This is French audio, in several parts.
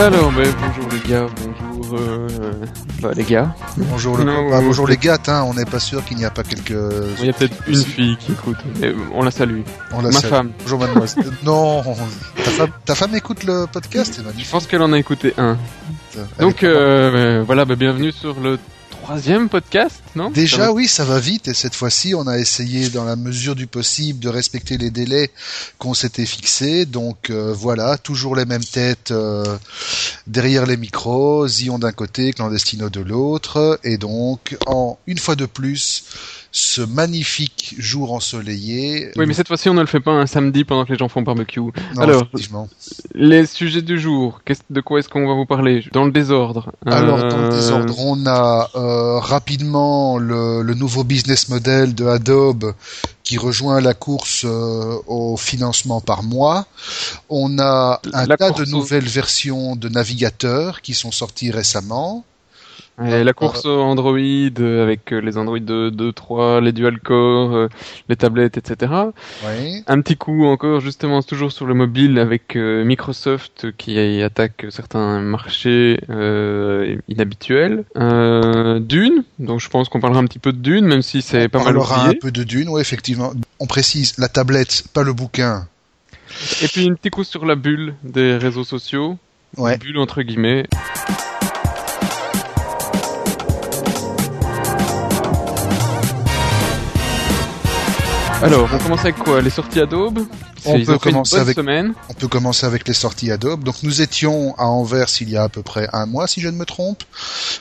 Alors, ben, bonjour les gars, bonjour euh, bah, les gars. Bonjour, le... Non, oui, bonjour les gars, hein, on n'est pas sûr qu'il n'y a pas quelques. Il y a peut-être une fille qui écoute, mais on la salue. On la Ma salue. femme. Bonjour mademoiselle. non, ta femme, ta femme écoute le podcast, c'est Je pense qu'elle en a écouté un. Elle Donc euh, voilà, ben, bienvenue sur le troisième podcast, non Ça Déjà, va- oui, ça va vite et cette fois-ci, on a essayé, dans la mesure du possible, de respecter les délais qu'on s'était fixés. Donc euh, voilà, toujours les mêmes têtes euh, derrière les micros, Zion d'un côté, Clandestino de l'autre, et donc en une fois de plus, ce magnifique jour ensoleillé. Oui, mais cette fois-ci, on ne le fait pas un samedi pendant que les gens font barbecue. Non, alors. Les sujets du jour, de quoi est-ce qu'on va vous parler? Dans le désordre. Alors, dans le Euh, désordre, on a euh, rapidement le, le nouveau business model de Adobe qui rejoint la course euh, au financement par mois. On a un La tas de au- nouvelles versions de navigateurs qui sont sorties récemment. Et la course Android euh, avec euh, les Android 2, 2 3, les dual core, euh, les tablettes, etc. Oui. Un petit coup encore justement toujours sur le mobile avec Microsoft qui attaque certains marchés euh, inhabituels. Euh, Dune, donc je pense qu'on parlera un petit peu de Dune, même si c'est pas on mal parlera un peu de Dune, oui, effectivement. On précise la tablette, pas le bouquin. Et puis une petite coup sur la bulle des réseaux sociaux. Ouais. Bulle entre guillemets. Alors, on commence avec quoi? Les sorties Adobe On peut commencer avec- semaine. On peut commencer avec les sorties Adobe. Donc nous étions à Anvers il y a à peu près un mois, si je ne me trompe,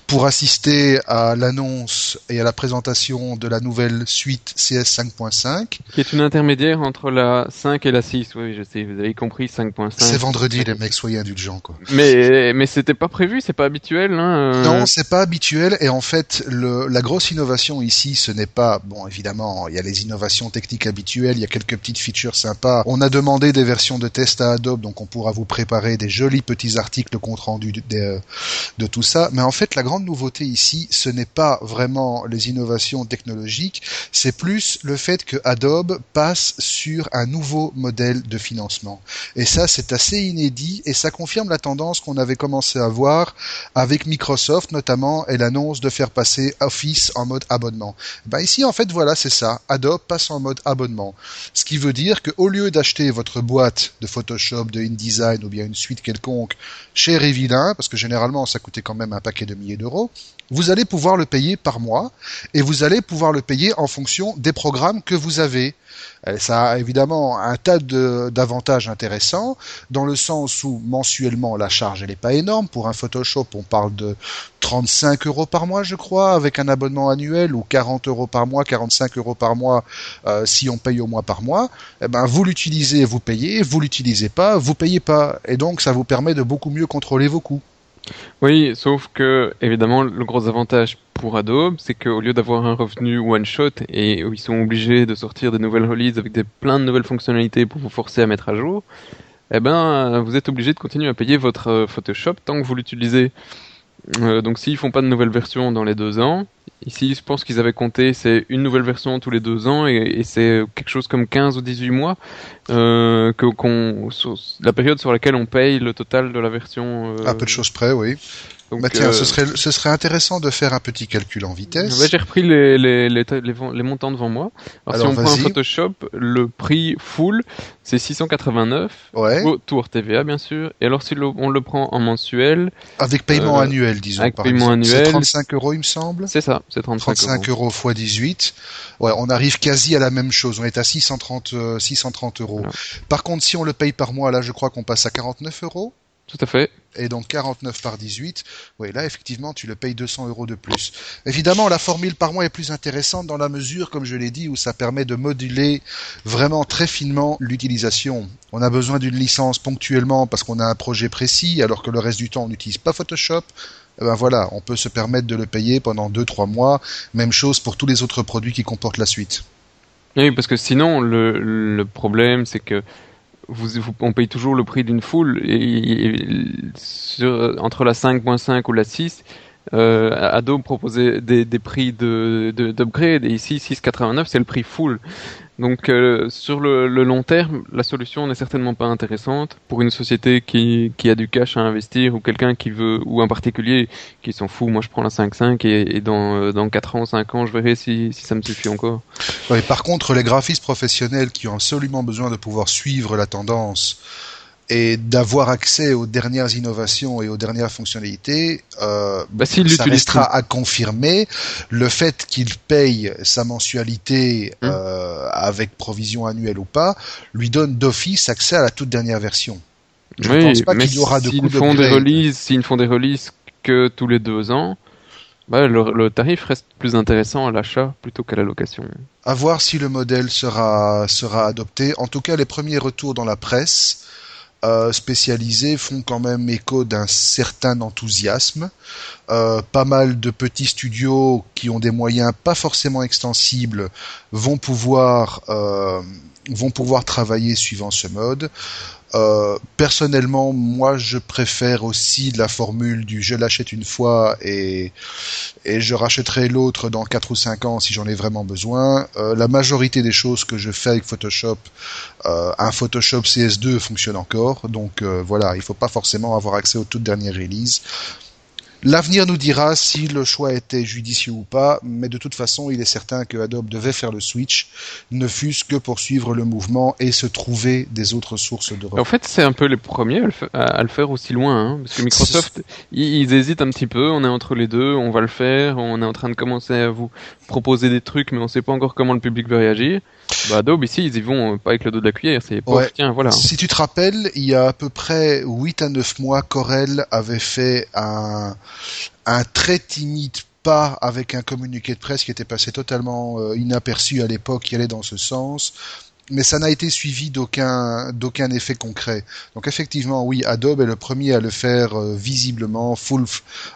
pour assister à l'annonce et à la présentation de la nouvelle suite CS 5.5. Qui est une intermédiaire entre la 5 et la 6. Oui, je sais, vous avez compris, 5.5. C'est vendredi, les mecs, soyez indulgents, quoi. Mais, mais c'était pas prévu, c'est pas habituel, hein. euh, Non, c'est pas habituel et en fait, le, la grosse innovation ici, ce n'est pas bon. Évidemment, il y a les innovations techniques habituelles, il y a quelques petites features sympas. On a demandé des versions de test à Adobe, donc on pourra vous préparer des jolis petits articles compte rendu de, tout ça. Mais en fait, la grande nouveauté ici, ce n'est pas vraiment les innovations technologiques, c'est plus le fait que Adobe passe sur un nouveau modèle de financement. Et ça, c'est assez inédit et ça confirme la tendance qu'on avait commencé à voir avec Microsoft notamment et l'annonce de faire passer Office en mode abonnement. Ben ici en fait voilà c'est ça, Adobe passe en mode abonnement. Ce qui veut dire que au lieu d'acheter votre boîte de Photoshop, de InDesign ou bien une suite quelconque chez Revillain, parce que généralement ça coûtait quand même un paquet de milliers d'euros, vous allez pouvoir le payer par mois et vous allez pouvoir le payer en fonction des programmes que vous avez. Euh, Ça a évidemment un tas d'avantages intéressants, dans le sens où mensuellement la charge elle est pas énorme. Pour un Photoshop, on parle de 35 euros par mois, je crois, avec un abonnement annuel, ou 40 euros par mois, 45 euros par mois euh, si on paye au mois par mois. Eh ben, vous l'utilisez, vous payez. Vous l'utilisez pas, vous payez pas. Et donc, ça vous permet de beaucoup mieux contrôler vos coûts. Oui, sauf que, évidemment, le gros avantage pour Adobe, c'est qu'au lieu d'avoir un revenu one shot et où ils sont obligés de sortir des nouvelles releases avec des, plein de nouvelles fonctionnalités pour vous forcer à mettre à jour, eh ben, vous êtes obligé de continuer à payer votre euh, Photoshop tant que vous l'utilisez. Euh, donc s'ils font pas de nouvelles versions dans les deux ans, ici je pense qu'ils avaient compté c'est une nouvelle version tous les deux ans et, et c'est quelque chose comme 15 ou 18 mois euh, que qu'on la période sur laquelle on paye le total de la version. euh, À peu de choses près, oui. donc, Bah tiens, euh, ce serait, ce serait intéressant de faire un petit calcul en vitesse. J'ai repris les, les, les, les, les montants devant moi. Alors, Alors, si on prend un. Photoshop, le prix full, c'est 689, Ouais. tour TVA bien sûr. Et alors si le- on le prend en mensuel, Avec paiement Euh, annuel, disons. avec par paiement exemple. annuel. C'est 35 euros, il me semble. c'est ça, c'est 35, 35 euros. fois 18. Ouais, on arrive quasi à la même chose. On est à 630, euh, 630 euros. Voilà. Par contre, si on le paye par mois, là, je crois qu'on passe à 49 euros. Tout à fait. Et donc 49 par 18, oui, là effectivement tu le payes 200 euros de plus. Évidemment, la formule par mois est plus intéressante dans la mesure, comme je l'ai dit, où ça permet de moduler vraiment très finement l'utilisation. On a besoin d'une licence ponctuellement parce qu'on a un projet précis, alors que le reste du temps on n'utilise pas Photoshop. Eh ben voilà, on peut se permettre de le payer pendant 2-3 mois. Même chose pour tous les autres produits qui comportent la suite. Oui, parce que sinon le, le problème c'est que vous, on paye toujours le prix d'une full et, sur- entre la 5.5 ou la 6, euh, Adobe proposait des, des prix de d'upgrade et ici 6,89 c'est le prix full. Donc euh, sur le, le, long terme, la solution n'est certainement pas intéressante pour une société qui, qui a du cash à investir ou quelqu'un qui veut ou un particulier qui s'en fout. Moi, je prends la 5.5 et, et dans euh, dans 4 ans, 5 ans, je verrai si, si ça me suffit encore. Ouais, par contre, les graphistes professionnels qui ont absolument besoin de pouvoir suivre la tendance et d'avoir accès aux dernières innovations et aux dernières fonctionnalités, euh, bah, ça restera à confirmer. Le fait qu'il paye sa mensualité hum. euh, avec provision annuelle ou pas, lui donne d'office accès à la toute dernière version. Je ne pense pas qu'il y aura de s'ils font des releases, s'ils font des releases que tous les deux ans, bah, le, le, tarif reste plus intéressant à l'achat plutôt qu'à la location. À voir si le modèle sera sera adopté. En tout cas, les premiers retours dans la presse euh, spécialisés font quand même écho d'un certain enthousiasme. Euh, pas mal de petits studios qui ont des moyens pas forcément extensibles vont pouvoir euh, vont pouvoir travailler suivant ce mode. Euh, personnellement, moi, je préfère aussi la formule du je l'achète une fois et, et je rachèterai l'autre dans 4 ou 5 ans si j'en ai vraiment besoin. Euh, la majorité des choses que je fais avec Photoshop, euh, un Photoshop CS2 fonctionne encore. Donc voilà, il faut pas forcément avoir accès aux toutes dernières releases. L'avenir nous dira si le choix était judicieux ou pas, mais de toute façon, il est certain que Adobe devait faire le switch, ne fût-ce que pour suivre le mouvement et se trouver des autres sources de revenus. En fait, c'est un peu les premiers à le, faire aussi loin, hein, parce que Microsoft, ils, hésitent un petit peu, on est entre les deux, on va le faire, on est en train de commencer à vous proposer des trucs, mais on ne sait pas encore comment le public va réagir. Bah, Adobe, ici, ils y vont pas avec le dos de la cuillère. C'est tiens, voilà. Si tu te rappelles, il y a à peu près 8 à 9 mois, Corel avait fait un, un très timide pas avec un communiqué de presse qui était passé totalement euh, inaperçu à l'époque, qui allait dans ce sens mais ça n'a été suivi d'aucun d'aucun effet concret. Donc effectivement, oui, Adobe est le premier à le faire euh, visiblement, full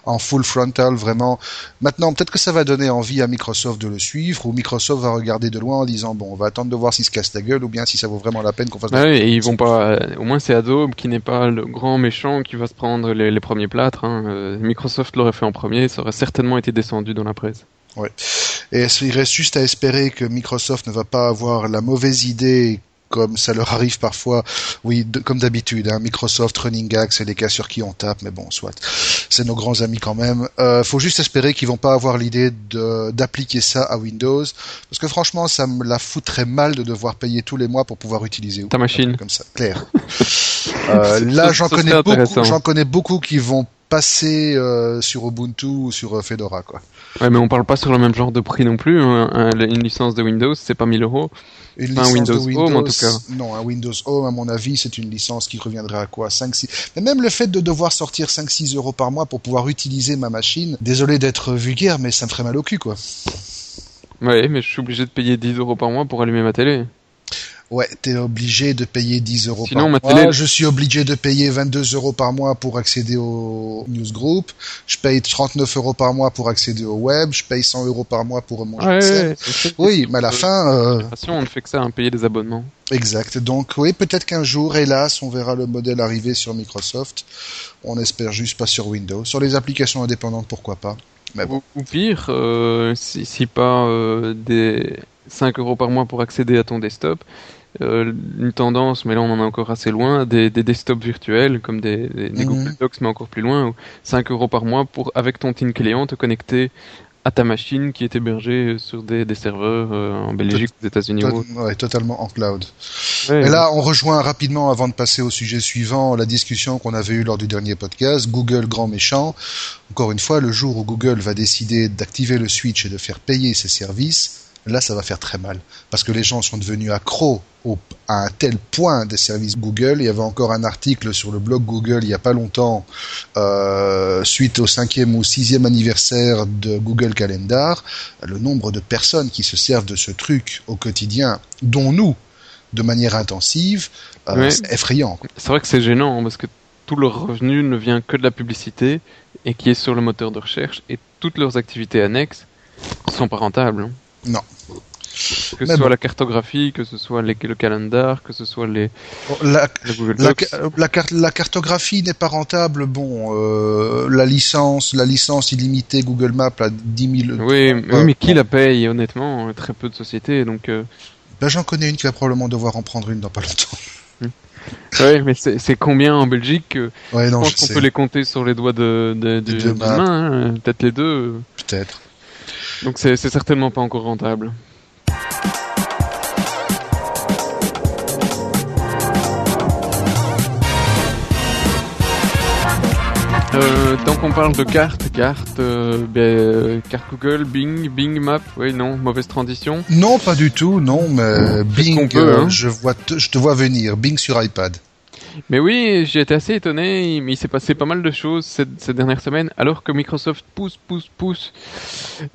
en full frontal, vraiment. Maintenant, peut-être que ça va donner envie à Microsoft de le suivre, ou Microsoft va regarder de loin en disant bon, on va attendre de voir s'il se casse la gueule, ou bien si ça vaut vraiment la peine qu'on fasse. Ouais, et ils vont pas. Euh, au moins, c'est Adobe qui n'est pas le grand méchant qui va se prendre les, les premiers plâtres. Hein. Euh, Microsoft l'aurait fait en premier, ça aurait certainement été descendu dans la presse. Ouais. Et il reste juste à espérer que Microsoft ne va pas avoir la mauvaise idée comme ça leur arrive parfois, oui, comme d'habitude, hein, Microsoft, Running Gag, c'est les cas sur qui on tape, mais bon, soit, c'est nos grands amis quand même. Euh, faut juste espérer qu'ils vont pas avoir l'idée d'appliquer ça à Windows, parce que franchement, ça me la foutrait mal de devoir payer tous les mois pour pouvoir utiliser ta machine comme ça, clair. euh, là, j'en connais beaucoup, j'en connais beaucoup qui vont passer euh, sur Ubuntu ou sur euh, Fedora, quoi. Ouais, mais on parle pas sur le même genre de prix non plus. Hein. Une licence de Windows, c'est pas 1000 euros. Une licence Windows, de Windows Home, en tout cas. Non, un Windows Home, à mon avis, c'est une licence qui reviendrait à quoi? 5, 6. Mais même le fait de devoir sortir 5, 6 euros par mois pour pouvoir utiliser ma machine, désolé d'être vulgaire, mais ça me ferait mal au cul, quoi. Ouais, mais je suis obligé de payer 10 euros par mois pour allumer ma télé. Ouais, t'es obligé de payer 10 euros par mois. Je suis obligé de payer 22 euros par mois pour accéder au newsgroup. Je paye 39 euros par mois pour accéder au web. Je paye 100 euros par mois pour mon ouais, Oui, mais à la fin... Euh... on ne fait que ça, hein, payer des abonnements. Exact. Donc oui, peut-être qu'un jour, hélas, on verra le modèle arriver sur Microsoft. On espère juste pas sur Windows. Sur les applications indépendantes, pourquoi pas. Mais bon. ou, pire, euh, si, si, pas euh, des 5 euros par mois pour accéder à ton desktop, euh, une tendance, mais là on en est encore assez loin, des, des desktops virtuels comme des, des, mhm. Google Docs, mais encore plus loin, 5 euros par mois pour, avec ton TIN client, te connecter à ta machine qui est hébergée sur des, des serveurs euh, en Belgique, aux États-Unis. Ouais, totalement en cloud. Et là, on rejoint rapidement, avant de passer au sujet suivant, la discussion qu'on avait eue lors du dernier podcast. Google, grand méchant. Encore une fois, le jour où Google va décider d'activer le switch et de faire payer ses services, là ça va faire très mal. Parce que les gens sont devenus accros au, à un tel point des services Google. Il y avait encore un article sur le blog Google il n'y a pas longtemps, euh, suite au cinquième ou sixième anniversaire de Google Calendar, le nombre de personnes qui se servent de ce truc au quotidien, dont nous, de manière intensive, euh, c'est effrayant. C'est vrai que c'est gênant hein, parce que tout leur revenu ne vient que de la publicité et qui est sur le moteur de recherche et toutes leurs activités annexes sont pas rentables. Hein. Non. Que ce soit la cartographie, que ce soit les, le calendar, que ce soit les, la, Google Docs. La, la, cartographie n'est pas rentable. Bon, euh, la licence, la licence illimitée Google Maps à 10 000. Oui, mais qui la paye Honnêtement, très peu de sociétés. Donc. Euh... Là, j'en connais une qui va probablement devoir en prendre une dans pas longtemps. Hmm. Oui, mais c'est combien en Belgique ouais, non, Je pense qu'on peut les compter sur les doigts de, de, de, main, hein. peut-être les deux. Peut-être. Donc c'est certainement pas encore rentable. Euh, tant qu'on parle de cartes, cartes, euh, ben, euh, carte Google, Bing, Bing Map, oui, non, mauvaise transition. Non, pas du tout, non, mais Bing, hein. je vois, je te vois venir, Bing sur iPad. Mais oui, j'ai été assez étonné, mais il s'est passé pas mal de choses cette, cette, dernière semaine, alors que Microsoft pousse, pousse, pousse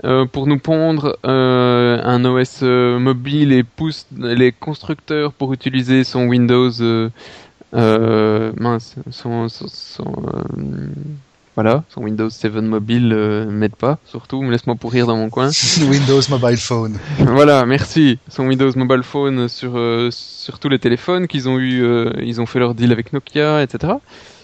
euh, pour nous pondre euh, un OS euh, mobile et pousse les constructeurs pour utiliser son Windows, euh, mince, son, son, son voilà, son Windows 7 mobile euh, m'aide pas, surtout, me laisse-moi pourrir dans mon coin. Windows Mobile Phone. voilà, merci. Son Windows Mobile Phone sur euh, sur tous les téléphones qu'ils ont eu, euh, ils ont fait leur deal avec Nokia, etc.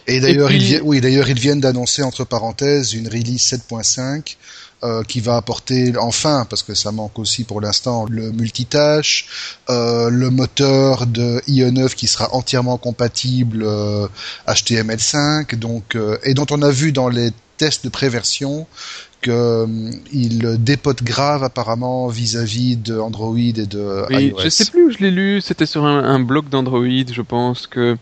Et d'ailleurs, ils, oui, d'ailleurs, ils viennent d'annoncer entre parenthèses une release 7.5 euh, qui va apporter enfin, parce que ça manque aussi pour l'instant, le multitâche, euh, le moteur de IE9 qui sera entièrement compatible HTML5, euh, donc et dont on a vu dans les tests de préversion qu'il dépote grave apparemment vis-à-vis de Android et de iOS. Je sais plus où je l'ai lu, c'était sur un, un blog d'Android, je pense que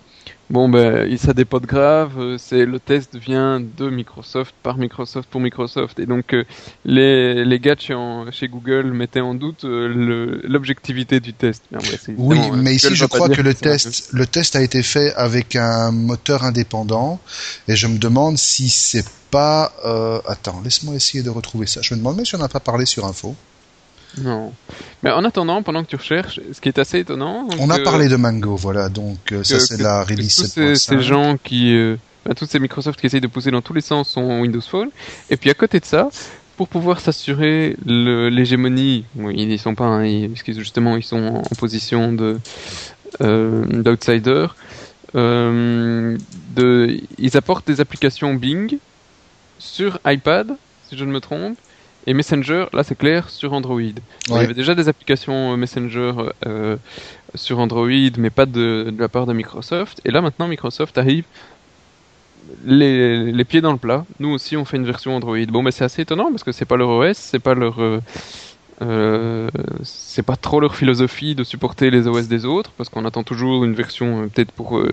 Bon, ben, ça dépote grave. Euh, c'est le test vient de Microsoft par Microsoft pour Microsoft, et donc euh, les les gars chez, Google mettaient en doute euh, l'objectivité du test. oui, mais ici je crois que le test le test a été fait avec un moteur indépendant, et je me demande si c'est pas. attends, laisse-moi essayer de retrouver ça. Je me demande même si on n'a pas parlé sur Info. Non. Mais en attendant, pendant que tu recherches, ce qui est assez étonnant. On a parlé de Mango, voilà, donc euh, ça c'est la release tous ces, ces, gens qui. Euh, tous ces Microsoft qui essayent de pousser dans tous les sens son Windows Phone. Et puis à côté de ça, pour pouvoir s'assurer l'hégémonie, ils n'y sont pas, hein, puisqu'ils justement ils sont en position de euh, d'outsider. Euh, de, ils apportent des applications Bing sur iPad, si je ne me trompe, et Messenger, là c'est clair, sur Android. Il y avait déjà des applications euh, Messenger euh, sur Android, mais pas de, de, la part de Microsoft. Et là maintenant Microsoft arrive les, les, pieds dans le plat. Nous aussi on fait une version Android. Bon, mais c'est assez étonnant parce que c'est pas leur OS, c'est pas leur euh, euh, c'est pas trop leur philosophie de supporter les OS des autres, parce qu'on attend toujours une version euh, peut-être pour euh,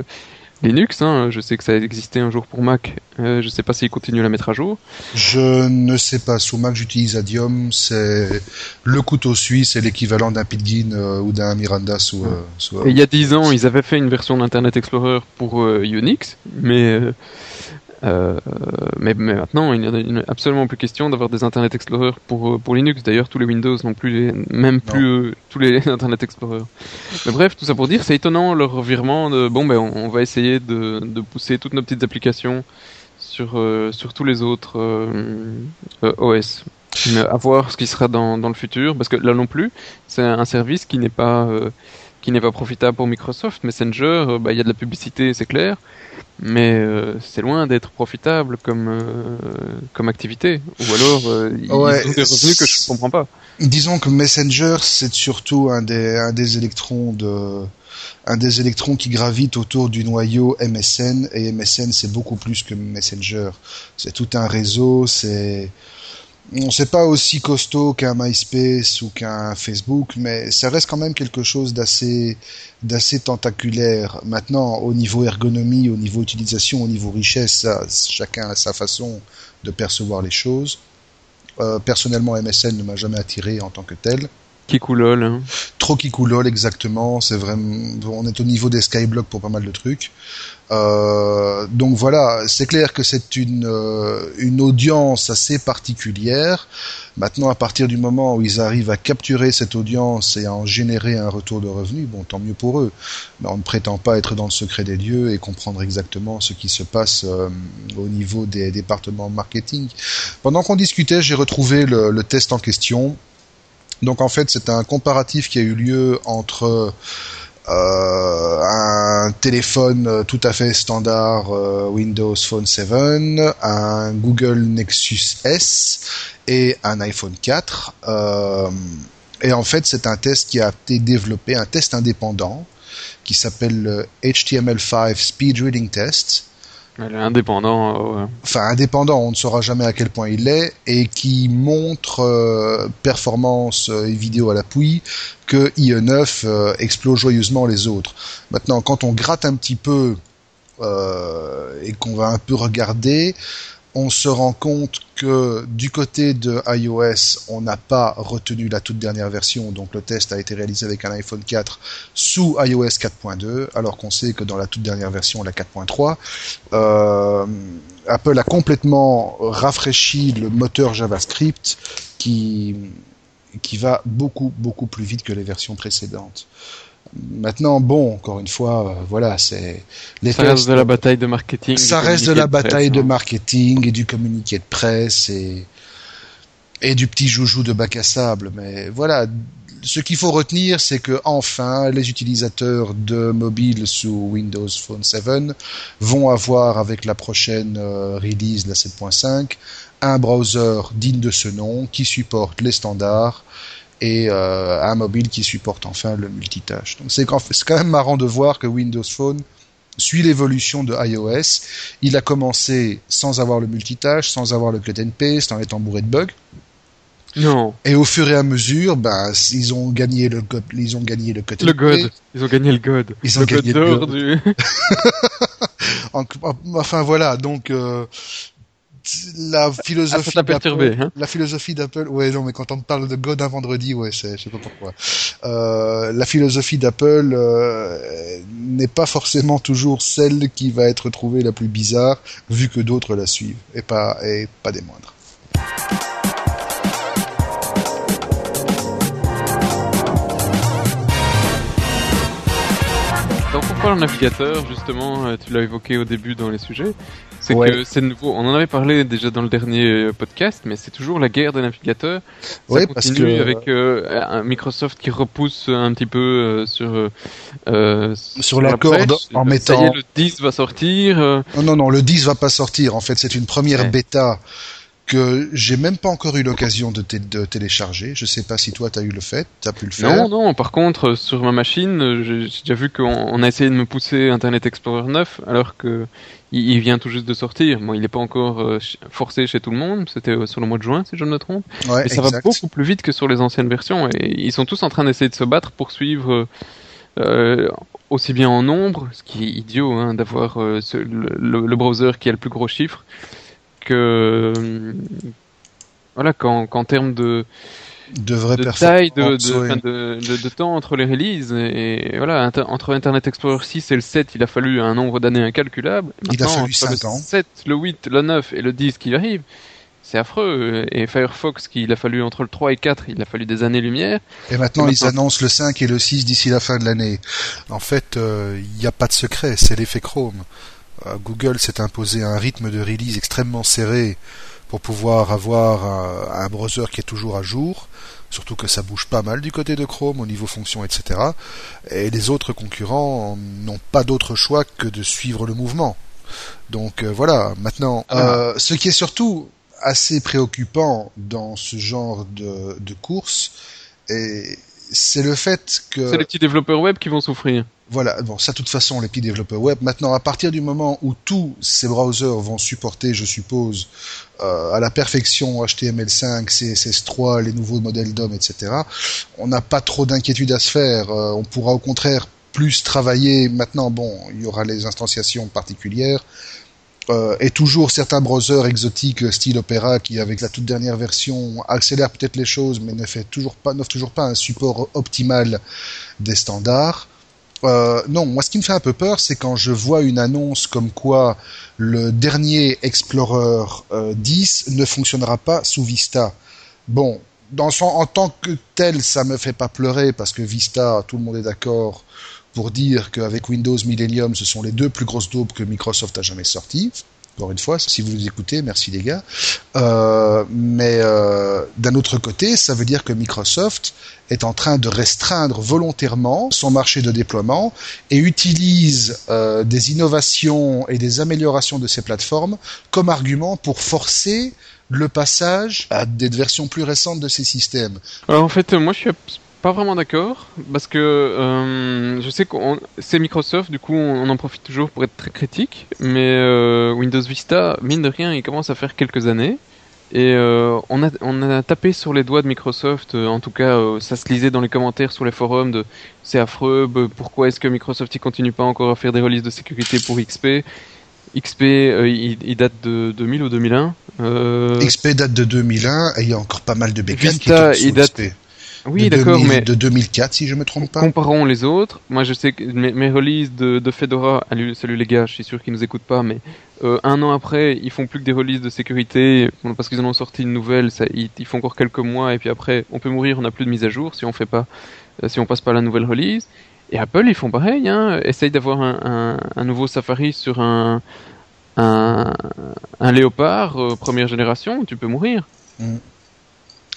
Linux, hein, je sais que ça a existé un jour pour Mac, euh, je sais pas s'ils continuent à la mettre à jour. Je ne sais pas, sous Mac j'utilise Adium, c'est le couteau suisse, c'est l'équivalent d'un Pidgin euh, ou d'un Miranda sous... Euh, il y a dix ans, ils avaient fait une version d'Internet Explorer pour Unix, mais euh, mais, mais, maintenant, il n'y a absolument plus question d'avoir des Internet Explorer pour, euh, pour Linux. D'ailleurs, tous les Windows n'ont plus les, même plus euh, tous les Internet Explorer. Mais bref, tout ça pour dire, c'est étonnant leur revirement de bon, ben on, va essayer de, de, pousser toutes nos petites applications sur, euh, sur tous les autres OS. Mais à voir ce qui sera dans, dans le futur, parce que là non plus, c'est un service qui n'est pas qui n'est pas profitable pour Microsoft. Messenger, bah, il y a de la publicité, c'est clair mais euh, c'est loin d'être profitable comme euh, comme activité ou alors euh, ils ont des revenus que je comprends pas. Disons que Messenger c'est surtout un des un des électrons de un des électrons qui gravitent autour du noyau MSN et MSN c'est beaucoup plus que Messenger. C'est tout un réseau, c'est on sait pas aussi costaud qu'un MySpace ou qu'un Facebook, mais ça reste quand même quelque chose d'assez d'assez tentaculaire. Maintenant, au niveau ergonomie, au niveau utilisation, au niveau richesse, chacun a sa façon de percevoir les choses. Euh, personnellement, MSN ne m'a jamais attiré en tant que tel. Kikoulol. Hein. Trop Kikoulol, exactement. C'est vraiment, on est au niveau des Skyblock pour pas mal de trucs. Euh, donc voilà, c'est clair que c'est une euh, une audience assez particulière. Maintenant, à partir du moment où ils arrivent à capturer cette audience et à en générer un retour de revenus, bon, tant mieux pour eux. On ne prétend pas être dans le secret des lieux et comprendre exactement ce qui se passe euh, au niveau des départements marketing. Pendant qu'on discutait, j'ai retrouvé le test en question Donc en fait, c'est un comparatif qui a eu lieu entre euh, un téléphone tout à fait standard euh, Windows Phone 7, un Google Nexus S et un iPhone 4. Euh, et en fait, c'est un test qui a été développé, un test indépendant qui s'appelle le HTML5 Speed Reading Test indépendant. Euh, enfin, indépendant, on ne saura jamais à quel point il l'est, et qui montre euh, performance euh, et vidéo à l'appui que IE9 explose joyeusement les autres. Maintenant, quand on gratte un petit peu et qu'on va un peu regarder, on se rend compte que du côté de iOS, on n'a pas retenu la toute dernière version, donc le test a été réalisé avec un iPhone 4 sous iOS 4.2, alors qu'on sait que dans la toute dernière version, la 4.3, euh, Apple a complètement rafraîchi le moteur JavaScript qui qui va beaucoup beaucoup plus vite que les versions précédentes. Maintenant, bon, encore une fois, euh, voilà, c'est les ça reste de la bataille de marketing. Ça reste de la bataille de marketing et du communiqué de presse et et du petit joujou de bac à sable. Mais voilà, ce qu'il faut retenir, c'est que enfin, les utilisateurs de mobile sous Windows Phone 7 vont avoir, avec la prochaine euh, release, la 7.5, un browser digne de ce nom qui supporte les standards et euh, un mobile qui supporte enfin le multitâche. Donc c'est quand même marrant de voir que Windows Phone suit l'évolution de iOS. Il a commencé sans avoir le multitâche, sans avoir le cut and paste, en étant bourré de bugs. Non. Et au fur et à mesure, bah, ils ont gagné le, ils ont gagné le cut Le God. Ils ont gagné le God. Ils ont gagné le God. Du... enfin voilà, donc euh, la philosophie ah, d'Apple, hein. la philosophie d'Apple ouais non mais quand on parle de God un vendredi ouais c'est je sais pas pourquoi. Euh, la philosophie d'Apple euh, n'est pas forcément toujours celle qui va être trouvée la plus bizarre vu que d'autres la suivent et pas et pas des moindres. Donc pourquoi le navigateur, justement, euh, tu l'as évoqué au début dans les sujets, c'est que c'est nouveau. On en avait parlé déjà dans le dernier euh, podcast, mais c'est toujours la guerre des navigateurs. Ça continue avec euh, un Microsoft qui repousse un petit peu euh, sur sur, la, corde en mettant. Ça y est, le 10 va sortir. Non non non, le 10 va pas sortir. En fait, c'est une première bêta que j'ai même pas encore eu l'occasion de, de, télécharger. Je sais pas si toi t'as eu le fait, t'as pu le faire. Non, non. Par contre, sur ma machine, j'ai déjà vu qu'on a essayé de me pousser Internet Explorer 9, alors que il, vient tout juste de sortir. Bon, il n'est pas encore euh, forcé chez tout le monde. C'était euh, sur le mois de juin, si je ne me trompe. Ouais, et ça va beaucoup plus vite que sur les anciennes versions. Et ils sont tous en train d'essayer de se battre pour suivre. Euh, aussi bien en nombre, ce qui est idiot hein, d'avoir le, le, browser qui a le plus gros chiffre, que voilà qu'en termes de de vraies de taille de, de, de, temps entre les releases et, voilà entre Internet Explorer 6 et le 7 il a fallu un nombre d'années incalculable il a fallu 5 le ans. 7 le 8 le 9 et le 10 qui arrive c'est affreux. Et Firefox qu'il a fallu entre le 3 et 4 il a fallu des années lumière et maintenant, ils annoncent le 5 et le 6 d'ici la fin de l'année. En fait euh, il n'y a pas de secret c'est l'effet Chrome. euh, Google s'est imposé un rythme de release extrêmement serré pour pouvoir avoir un, un, browser qui est toujours à jour, surtout que ça bouge pas mal du côté de Chrome au niveau fonction, etc. Et les autres concurrents n'ont pas d'autre choix que de suivre le mouvement. Donc euh, voilà, maintenant, euh, ce qui est surtout assez préoccupant dans ce genre de, de course, c'est le fait que... C'est les petits développeurs web qui vont souffrir. Voilà, bon, ça, de toute façon, les petits développeurs web. Maintenant, à partir du moment où tous ces browsers vont supporter, je suppose, euh, à la perfection HTML5, CSS3, les nouveaux modèles DOM, etc., on n'a pas trop d'inquiétude à se faire. Euh, on pourra au contraire plus travailler. Maintenant, bon, il y aura les instanciations particulières. Euh, et toujours certains browsers exotiques style Opera qui avec la toute dernière version accélèrent peut-être les choses mais ne fait toujours pas n'offre toujours pas un support optimal des standards. Euh, non, moi ce qui me fait un peu peur, c'est quand je vois une annonce comme quoi le dernier Explorer 10 euh, ne fonctionnera pas sous Vista. Bon, dans en tant que tel, ça me fait pas pleurer parce que Vista, tout le monde est d'accord pour dire qu'avec Windows Millennium, ce sont les deux plus grosses daubes que Microsoft a jamais sorties. Encore une fois, si vous nous écoutez, merci les gars. Euh, mais euh, d'un autre côté, ça veut dire que Microsoft est en train de restreindre volontairement son marché de déploiement et utilise euh, des innovations et des améliorations de ses plateformes comme argument pour forcer le passage à des versions plus récentes de ces systèmes. En fait, moi je suis pas vraiment d'accord, parce que euh, je sais que c'est Microsoft, du coup on en profite toujours pour être très critique, mais euh, Windows Vista, mine de rien, il commence à faire quelques années, et euh, on, a, on a tapé sur les doigts de Microsoft, en tout cas ça se lisait dans les commentaires sur les forums de c'est affreux, pourquoi est-ce que Microsoft il continue pas encore à faire des releases de sécurité pour XP XP, il, il, date de 2000 ou 2001. XP date de 2001 et il y a encore pas mal de bécanes qui il date, XP. Oui, d'accord, mais de 2004, si je me trompe pas. Comparons les autres. Moi, je sais que mes, mes releases de, de Fedora, salut les gars, je suis sûr qu'ils nous écoutent pas, mais euh, un an après, ils font plus que des releases de sécurité parce qu'ils en ont sorti une nouvelle. Ça, ils, font encore quelques mois et puis après, on peut mourir, on n'a plus de mise à jour si on fait pas, euh, si on passe pas la nouvelle release. Et Apple, ils font pareil. Hein, essaye d'avoir un, un, un, nouveau Safari sur un un, un léopard euh, première génération, tu peux mourir. Mm.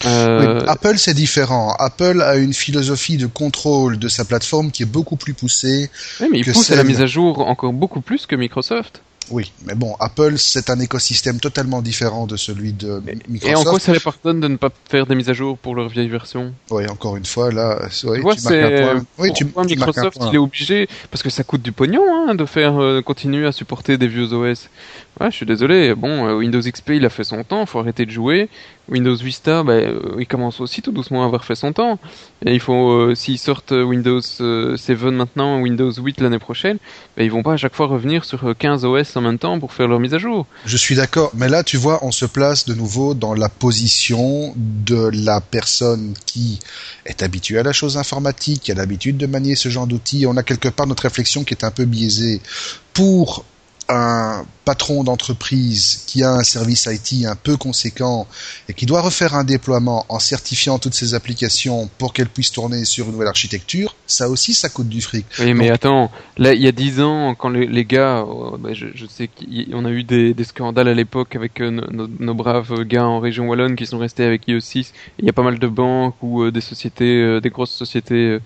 Euh... Apple, c'est différent. Apple a une philosophie de contrôle de sa plateforme qui est beaucoup plus poussée. Oui, mais il pousse à la mise à jour encore beaucoup plus que Microsoft. Oui, mais bon, Apple, c'est un écosystème totalement différent de celui de Microsoft. Et en quoi ça les pardonne de ne pas faire des mises à jour pour leur vieille version? Oui, encore une fois, là, oui, tu, vois, tu marques un point. Oui, tu, Microsoft, il est obligé, parce que ça coûte du pognon, hein, de faire euh, continuer à supporter des vieux OS. Ouais, je suis désolé. Bon, euh, Windows XP, il a fait son temps, faut arrêter de jouer. Windows Vista, bah, euh, il commence aussi tout doucement à avoir fait son temps. Et il faut, euh, s'ils sortent Windows 7 maintenant, Windows 8 l'année prochaine, bah, ils vont pas à chaque fois revenir sur 15 OS en même temps pour faire leur mise à jour. Je suis d'accord, mais là, tu vois, on se place de nouveau dans la position de la personne qui est habituée à la chose informatique, qui a l'habitude de manier ce genre d'outils. On a quelque part notre réflexion qui est un peu biaisée. Pour un patron d'entreprise qui a un service IT un peu conséquent et qui doit refaire un déploiement en certifiant toutes ses applications pour qu'elles puissent tourner sur une nouvelle architecture, ça aussi, ça coûte du fric. Oui, mais attends, là, il y a dix ans, quand les, gars, euh, bah, je, sais qu'on a eu des, scandales à l'époque avec euh, nos, braves gars en région wallonne qui sont restés avec IO6. Il y a pas mal de banques ou euh, des sociétés, des grosses sociétés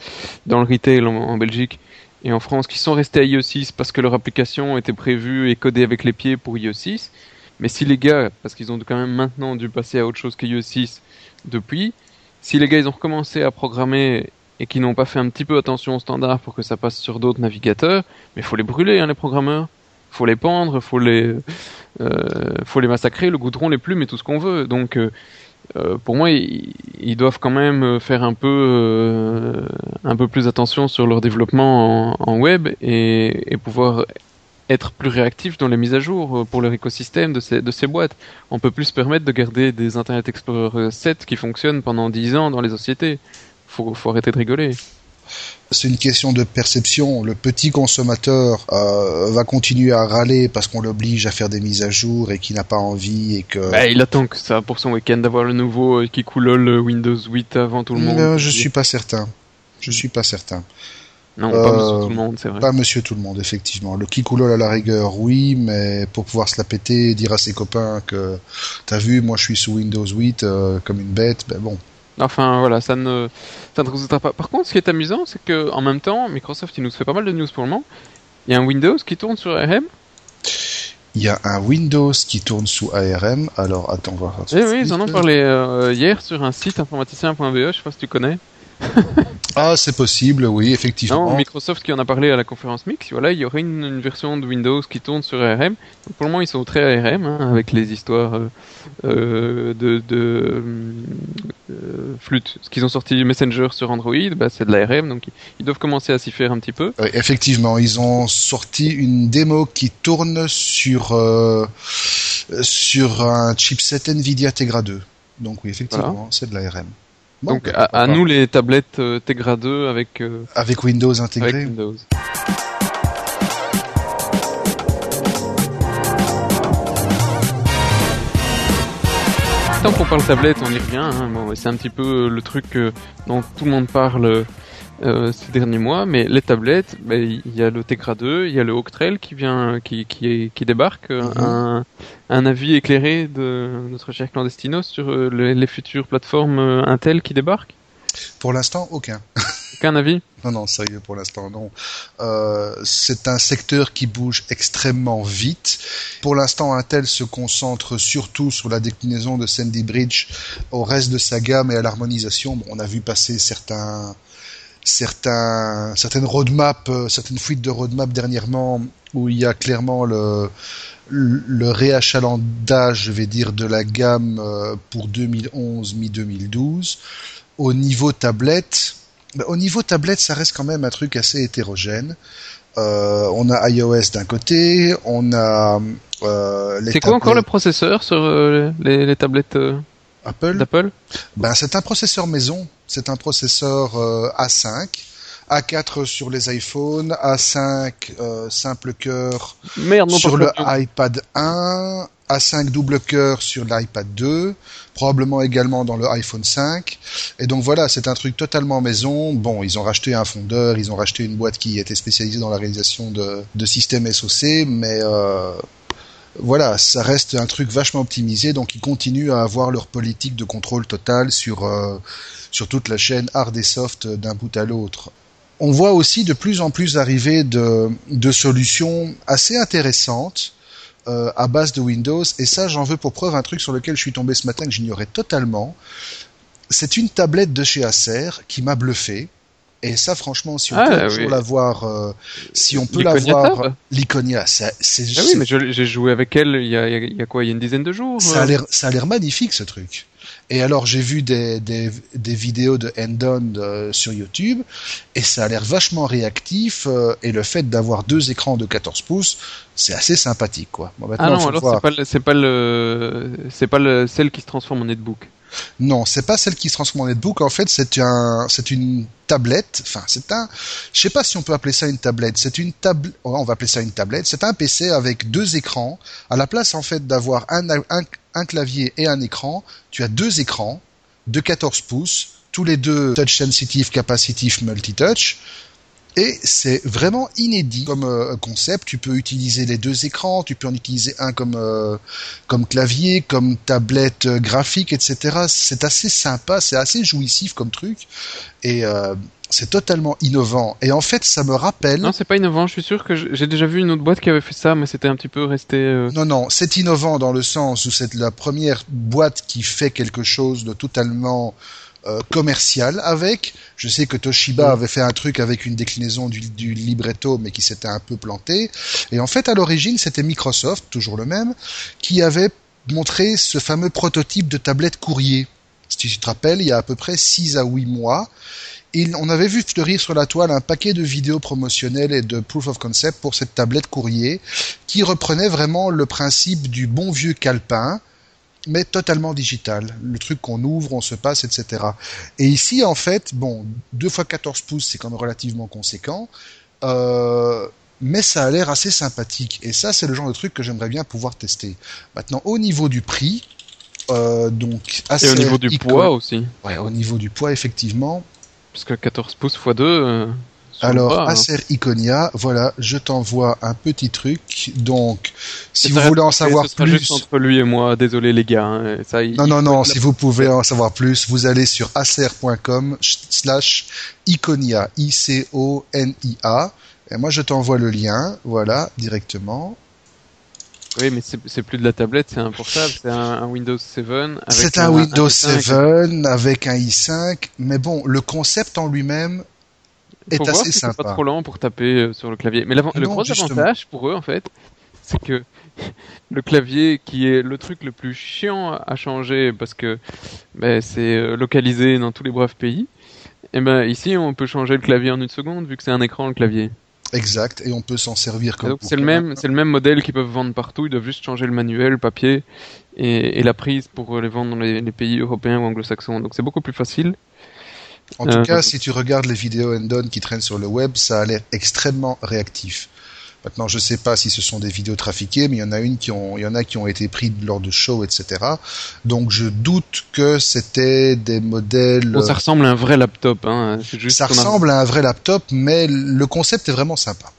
dans le retail en Belgique et en France qui sont restés à iOS 6 parce que leur application était prévue et codée avec les pieds pour iOS 6. Mais si les gars, parce qu'ils ont quand même maintenant dû passer à autre chose que iOS 6 depuis, si les gars ils ont recommencé à programmer et qu'ils n'ont pas fait un petit peu attention au standard pour que ça passe sur d'autres navigateurs, mais faut les brûler hein, les programmeurs, faut les pendre, faut les, euh, faut les massacrer, le goudron, les plumes et tout ce qu'on veut. Donc euh, euh, pour moi, ils, doivent quand même faire un peu, euh, un peu plus attention sur leur développement en, web et, pouvoir être plus réactifs dans les mises à jour euh, pour leur écosystème de ces, de ces boîtes. On peut plus se permettre de garder des Internet Explorer 7 qui fonctionnent pendant 10 ans dans les sociétés. Faut, faut arrêter de rigoler c'est une question de perception. Le petit consommateur euh, va continuer à râler parce qu'on l'oblige à faire des mises à jour et qu'il n'a pas envie et que. Bah, il attend que ça pour son week-end d'avoir le nouveau euh, qui coule le Windows 8 avant tout le monde. Je suis pas certain. Je suis pas certain. Non, pas Monsieur euh, Tout le Monde, c'est vrai. Pas Monsieur Tout le Monde, effectivement. Le Kikoulol à la rigueur, oui, mais pour pouvoir se la péter et dire à ses copains que t'as vu, moi je suis sous Windows 8 comme une bête, ben bon. Enfin voilà, ça ne, ça ne résultera pas. Par contre, ce qui est amusant, c'est que en même temps, Microsoft il nous fait pas mal de news pour le moment. Il y a un Windows qui tourne sur ARM. Il y a un Windows qui tourne sous ARM. Alors attends, on va voir. Eh oui, ils en ont parlé euh, hier sur un site informaticien.be. Je sais pas si tu connais. ah, c'est possible, oui, effectivement. Microsoft qui en a parlé à la conférence Mix, voilà, il y aurait une, version de Windows qui tourne sur ARM. pour le moment, ils sont très ARM, hein, avec les histoires euh, euh, de, de euh, flûte. Ce qu'ils ont sorti Messenger sur Android, bah, c'est de l'ARM, donc ils doivent commencer à s'y faire un petit peu. effectivement, ils ont sorti une démo qui tourne sur sur un chipset Nvidia Tegra 2. Donc oui, effectivement, c'est de l'ARM. Donc à, nous les tablettes euh, Tegra 2 avec euh, avec Windows intégré. Avec Windows. Tant qu'on parle tablette, on y revient. Hein. Bon, c'est un petit peu le truc dont tout le monde parle euh, ces derniers mois, mais les tablettes, ben, il y a le Tegra 2, il y a le Trail qui vient, qui, qui, qui débarque, euh, Mhm. un, un avis éclairé de notre cher Clandestino sur euh, les, les futures plateformes Intel qui débarquent? Pour l'instant, aucun. Aucun avis? Non, non, sérieux, pour l'instant, non. Euh, c'est un secteur qui bouge extrêmement vite. Pour l'instant, Intel se concentre surtout sur la déclinaison de Sandy Bridge au reste de sa gamme et à l'harmonisation. Bon, on a vu passer certains, certains, certaines roadmaps, euh, certaines fuites de roadmap dernièrement où il y a clairement le, le réachalandage, je vais dire, de la gamme euh, pour 2011, mi-2012. Au niveau tablette, bah, au niveau tablette, ça reste quand même un truc assez hétérogène. Euh, on a iOS d'un côté, on a euh, les C'est quoi encore le processeur sur euh, les, les tablettes Apple. d'Apple Ben, c'est un processeur maison. C'est un processeur euh, A5, A4 sur les iPhones, A5 euh, simple cœur sur le iPad 1, A5 double cœur sur l'iPad 2, probablement également dans le iPhone 5. Et donc voilà, c'est un truc totalement maison. Bon, ils ont racheté un fondeur, ils ont racheté une boîte qui était spécialisée dans la réalisation de, de systèmes SoC, mais euh, voilà, ça reste un truc vachement optimisé, donc ils continuent à avoir leur politique de contrôle total sur, euh, toute la chaîne hard et soft d'un bout à l'autre. On voit aussi de plus en plus arriver de, de solutions assez intéressantes euh, à base de Windows, et ça j'en veux pour preuve un truc sur lequel je suis tombé ce matin que j'ignorais totalement. C'est une tablette de chez Acer qui m'a bluffé. Et ça, franchement, si on Ah, peut oui. l'avoir, euh, si on peut L'Iconia l'avoir, Tab l'Iconia, ça- c'est Ah oui, mais j'ai joué avec elle il y a, il y quoi Il y a une dizaine de jours ça a euh l'air, ça a l'air magnifique ce truc. Et alors j'ai vu des, des, des vidéos de Endon euh, sur YouTube et ça a l'air vachement réactif euh, et le fait d'avoir deux écrans de 14 pouces, c'est assez sympathique quoi. Bon, maintenant, Ah non, alors voir. c'est pas le- c'est pas le pas le celle qui se transforme en netbook. Non, c'est pas celle qui se transforme en netbook. En fait, c'est un, c'est une tablette. Enfin, c'est un, je sais pas si on peut appeler ça une tablette. C'est une table, on va appeler ça une tablette. C'est un PC avec deux écrans. À la place, en fait, d'avoir un, un, clavier et un écran, tu as deux écrans de 14 pouces, tous les deux touch sensitive, capacitif, multi-touch. Et c'est vraiment inédit comme euh, concept. Tu peux utiliser les deux écrans, tu peux en utiliser un comme euh, comme clavier, comme tablette euh, graphique, etc. C'est assez sympa, c'est assez jouissif comme truc, et euh, c'est totalement innovant. Et en fait, ça me rappelle. Non, c'est pas innovant. Je suis sûr que j'ai déjà vu une autre boîte qui avait fait ça, mais c'était un petit peu resté. euh, Non, non, c'est innovant dans le sens où c'est la première boîte qui fait quelque chose de totalement euh, commercial avec. Je sais que Toshiba Mm. avait fait un truc avec une déclinaison du, du libretto, mais qui s'était un peu planté. Et en fait, à l'origine, c'était Microsoft, toujours le même, qui avait montré ce fameux prototype de tablette courrier. Si tu te rappelles, il y a à peu près 6 à 8 mois. On avait vu fleurir sur la toile un paquet de vidéos promotionnelles et de proof of concept pour cette tablette courrier qui reprenait vraiment le principe du bon vieux calepin, mais totalement digital. Le truc qu'on ouvre, on se passe, etc. Et ici, en fait, bon, 2 fois 14 pouces, c'est quand même relativement conséquent, euh, mais ça a l'air assez sympathique. Et ça, c'est le genre de truc que j'aimerais bien pouvoir tester. Maintenant, au niveau du prix, euh, donc Et Acer au niveau du Icon- poids aussi. Ouais, au niveau du poids, effectivement. Parce que 14 pouces x 2. euh, Alors, hein. Acer Iconia, voilà, je t'envoie un petit truc. Donc, si vous voulez en savoir ce plus, juste entre lui et moi. Désolé les gars. hein, Ça, il- non, non, non, si vous pouvez en savoir plus, vous allez sur acer.com slash Iconia, I-C-O-N-I-A. Et moi, je t'envoie le lien, voilà, directement. Oui, mais c'est plus de la tablette, c'est un portable, c'est un, un Windows 7. avec C'est un Windows i5. 7 avec un i5, mais bon, le concept en lui-même est voir assez si c'est sympa. pas trop lent pour taper euh, sur le clavier. Mais l'avant- le gros justement. avantage pour eux, en fait, c'est que le clavier, qui est le truc le plus chiant à changer parce que ben, c'est euh, localisé dans tous les braves pays, et ben ici on peut changer le clavier en une seconde vu que c'est un écran le clavier. Exact, et on peut s'en servir comme c'est le même, c'est le même modèle qu'ils peuvent vendre partout. Ils doivent juste changer le manuel, le papier et, et la prise pour les vendre dans les, les pays européens ou anglo-saxons. Donc c'est beaucoup plus facile. En tout Euh, cas, si tu regardes les vidéos Endon qui traînent sur le web, ça a l'air extrêmement réactif. Maintenant, je sais pas si ce sont des vidéos trafiquées, mais il y en a une qui ont, il y en a qui ont été prises lors de shows, etc. Donc, je doute que c'était des modèles. Bon, ça ressemble à un vrai laptop, hein. Juste ça ressemble à un vrai laptop, mais le concept est vraiment sympa.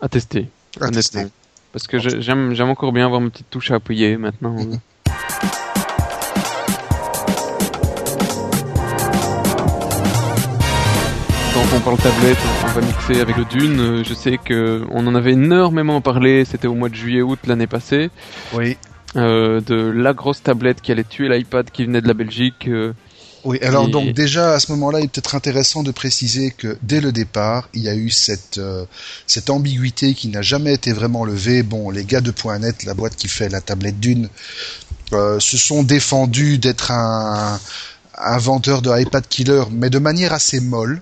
À tester. À honnêtement. Parce que j'aime, j'aime encore bien avoir ma petite touche à appuyer maintenant. on parle tablette, on va mixer avec le Dune. Euh, je sais que on en avait énormément parlé. C'était au mois de juillet-août l'année passée. Oui. Euh, de la grosse tablette qui allait tuer l'iPad qui venait de la Belgique. Euh, oui, alors donc déjà à ce moment-là, il est peut-être intéressant de préciser que dès le départ, il y a eu cette cette ambiguïté qui n'a jamais été vraiment levée. Bon, les gars de .net, la boîte qui fait la tablette Dune, se sont défendus d'être un un vendeur de iPad killer, mais de manière assez molle.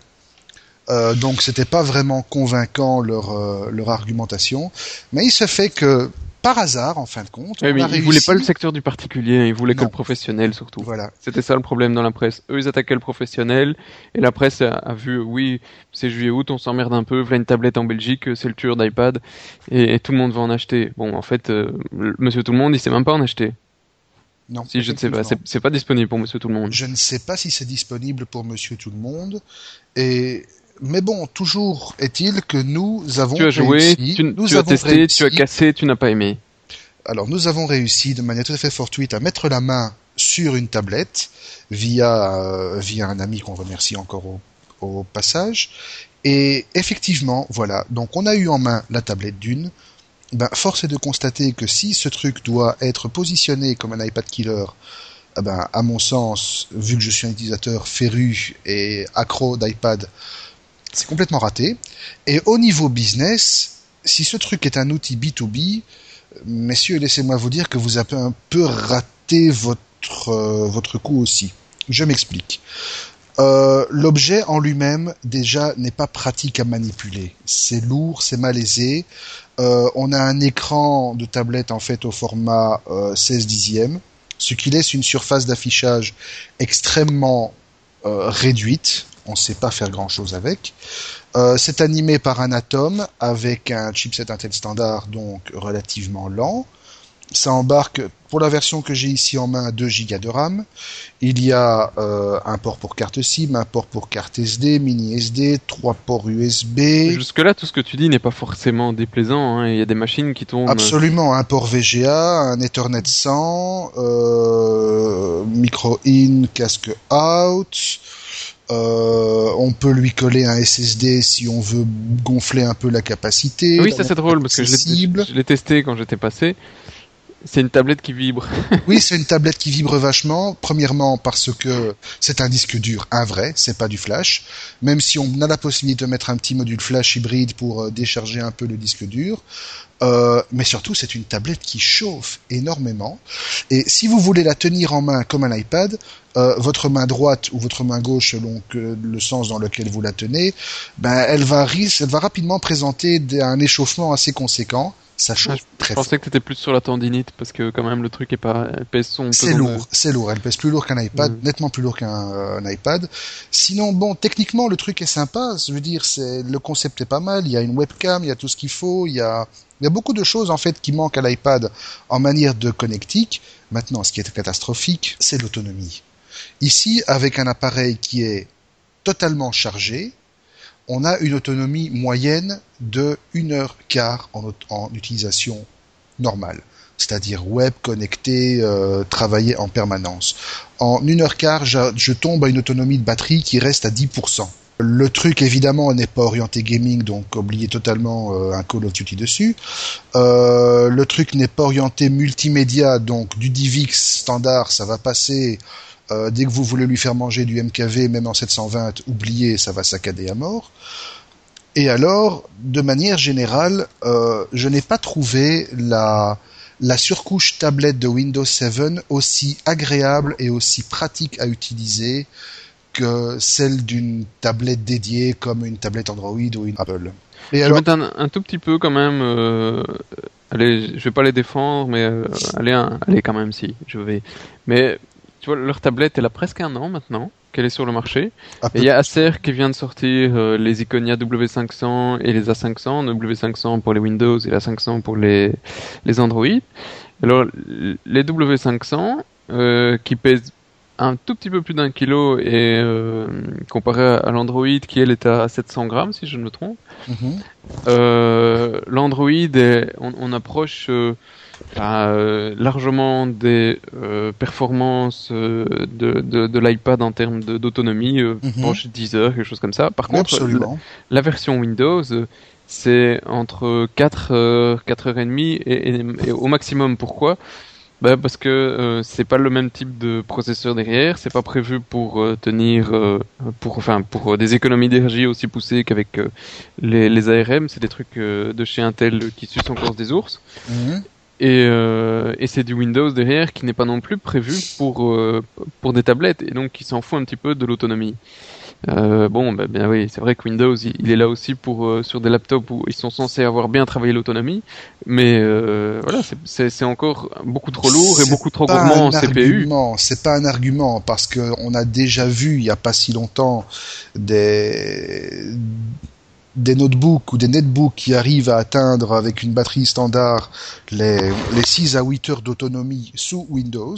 Euh, donc c'était pas vraiment convaincant leur euh, leur argumentation, mais il se fait que par hasard, en fin de compte, oui, on ils voulaient pas le secteur du particulier, ils voulaient que le professionnel surtout. Voilà. C'était ça le problème dans la presse. Eux, ils attaquaient le professionnel, et la presse a, vu, oui, c'est juillet-août, on s'emmerde un peu, voilà une tablette en Belgique, c'est le tueur d'iPad, et, tout le monde va en acheter. Bon, en fait, euh, Monsieur Tout le Monde, il sait même pas en acheter. Non. Si je ne sais pas, c'est pas disponible pour Monsieur Tout le Monde. Je ne sais pas si c'est disponible pour Monsieur Tout le Monde, et mais bon, toujours est-il que nous avons tu as joué, tu, nous as testé, tu as cassé, tu n'as pas aimé. Alors nous avons réussi de manière tout à fait fortuite à mettre la main sur une tablette via euh, via un ami qu'on remercie encore au, au, passage. Et effectivement, voilà. Donc on a eu en main la tablette d'une. Ben, force est de constater que si ce truc doit être positionné comme un iPad killer, eh ben, à mon sens, vu que je suis un utilisateur féru et accro d'iPad, c'est complètement raté. Et au niveau business, si ce truc est un outil B2B, messieurs, laissez-moi vous dire que vous avez un peu raté votre, euh, coup aussi. Je m'explique. Euh, l'objet en lui-même déjà n'est pas pratique à manipuler. C'est lourd, c'est malaisé. Euh, on a un écran de tablette en fait au format 16 dixièmes, ce qui laisse une surface d'affichage extrêmement réduite on ne sait pas faire grand chose avec. Euh, c'est animé par un Atom avec un chipset Intel standard donc relativement lent. Ça embarque, pour la version que j'ai ici en main, 2 Go de RAM. Il y a euh, un port pour carte SIM, un port pour carte SD, mini SD, trois ports USB. Jusque-là, tout ce que tu dis n'est pas forcément déplaisant. Hein. Il y a des machines qui tournent... Absolument, un port VGA, un Ethernet 100, euh, micro in, casque out. Euh, on peut lui coller un SSD si on veut gonfler un peu la capacité. Oui, ça c'est drôle parce que je l'ai testé quand j'étais passé. C'est une tablette qui vibre. oui, c'est une tablette qui vibre vachement. Premièrement parce que c'est un disque dur, un vrai, c'est pas du flash. Même si on a la possibilité de mettre un petit module flash hybride pour euh, décharger un peu le disque dur. Euh, mais surtout, c'est une tablette qui chauffe énormément. Et si vous voulez la tenir en main comme un iPad, euh, votre main droite ou votre main gauche, selon le sens dans lequel vous la tenez, ben elle va, elle va rapidement présenter un échauffement assez conséquent. Ça chauffe ah, très Je pensais que tu étais plus sur la tendinite parce que quand même le truc est pas pèse son. C'est lourd, c'est lourd. Elle pèse plus lourd qu'un iPad, nettement plus lourd qu'un euh, iPad. Sinon, bon, techniquement le truc est sympa. Je veux dire, c'est le concept est pas mal. Il y a une webcam, il y a tout ce qu'il faut. Il y a il y a beaucoup de choses en fait qui manquent à l'iPad en manière de connectique. Maintenant, ce qui est catastrophique, c'est l'autonomie. Ici, avec un appareil qui est totalement chargé, on a une autonomie moyenne de 1 heure quart en, en utilisation normale, c'est-à-dire web, connecté, euh, travailler en permanence. En 1 heure quart, je, je tombe à une autonomie de batterie qui reste à 10%. Le truc évidemment n'est pas orienté gaming, donc oubliez totalement euh, un Call of Duty dessus. Euh, le truc n'est pas orienté multimédia, donc du DivX standard, ça va passer. Euh, dès que vous voulez lui faire manger du MKV, même en 720, oubliez, ça va saccader à mort. Et alors, de manière générale, je n'ai pas trouvé la, la surcouche tablette de Windows 7 aussi agréable et aussi pratique à utiliser que celle d'une tablette dédiée comme une tablette Android ou une Apple. Et je vais mettre un, tout petit peu quand même. Euh, allez, je vais pas les défendre, mais euh, allez, allez quand même si je vais. Mais tu vois, leur tablette, elle a presque un an maintenant. qu'elle est sur le marché. Et il y a Acer qui vient de sortir euh, les Iconia W500 et les A500, W500 pour les Windows et l'A500 pour les, les Android. Alors, les W500, euh, qui pèsent un tout petit peu plus d'un kilo et euh, comparé à l'Android qui elle est à 700 grammes si je ne me trompe. Mhm. euh, L'Android on, on, approche euh, euh, largement des euh, performances de, de, de l'iPad en termes d'autonomie, euh, mm -hmm. proche 10 heures, quelque chose comme ça. Par contre, la, la, version Windows, c'est entre 4 heures, 4 heures et demie et, et, et au maximum. Pourquoi? Bah parce que euh, c'est pas le même type de processeur derrière, c'est pas prévu pour euh, tenir euh, pour enfin pour des économies d'énergie aussi poussées qu'avec les, les, ARM, c'est des trucs de chez Intel qui sucent encore des ours. Mmh. Et, et c'est du Windows derrière qui n'est pas non plus prévu pour pour des tablettes et donc qui s'en fout un petit peu de l'autonomie. Euh, bon, bah, bien oui, c'est vrai que Windows, il, il est là aussi pour euh, sur des laptops où ils sont censés avoir bien travaillé l'autonomie, mais euh, voilà, c'est encore beaucoup trop lourd et beaucoup trop gourmand en CPU. C'est pas un argument parce que on a déjà vu il y a pas si longtemps des des notebooks ou des netbooks qui arrivent à atteindre avec une batterie standard les, les 6 à 8 heures d'autonomie sous Windows.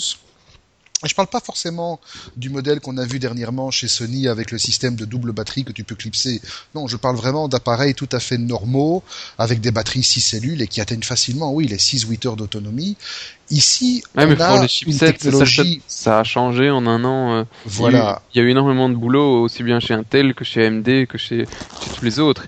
Je ne parle pas forcément du modèle qu'on a vu dernièrement chez Sony avec le système de double batterie que tu peux clipser. Non, je parle vraiment d'appareils tout à fait normaux avec des batteries 6 cellules et qui atteignent facilement, oui, les 6-8 heures d'autonomie. Ici, ouais, on a une technologie... Ça, ça, a changé en un an. Euh, voilà. Il y, a eu, il y, a eu énormément de boulot, aussi bien chez Intel que chez AMD que chez, chez tous les autres.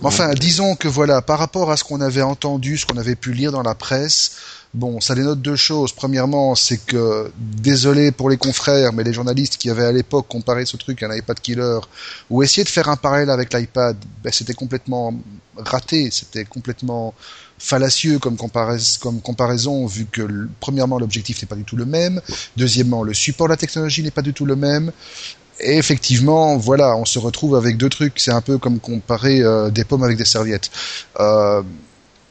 Mais enfin, disons que voilà, par rapport à ce qu'on avait entendu, ce qu'on avait pu lire dans la presse, Bon, ça dénote deux choses. Premièrement, c'est que, désolé pour les confrères, mais les journalistes qui avaient à l'époque comparé ce truc à un iPad killer, ou essayé de faire un parallèle avec l'iPad, ben, c'était complètement raté, c'était complètement fallacieux comme, comparaison, vu que, premièrement, l'objectif n'est pas du tout le même, deuxièmement, le support de la technologie n'est pas du tout le même, et effectivement, voilà, on se retrouve avec deux trucs. C'est un peu comme comparer euh, des pommes avec des serviettes. Euh,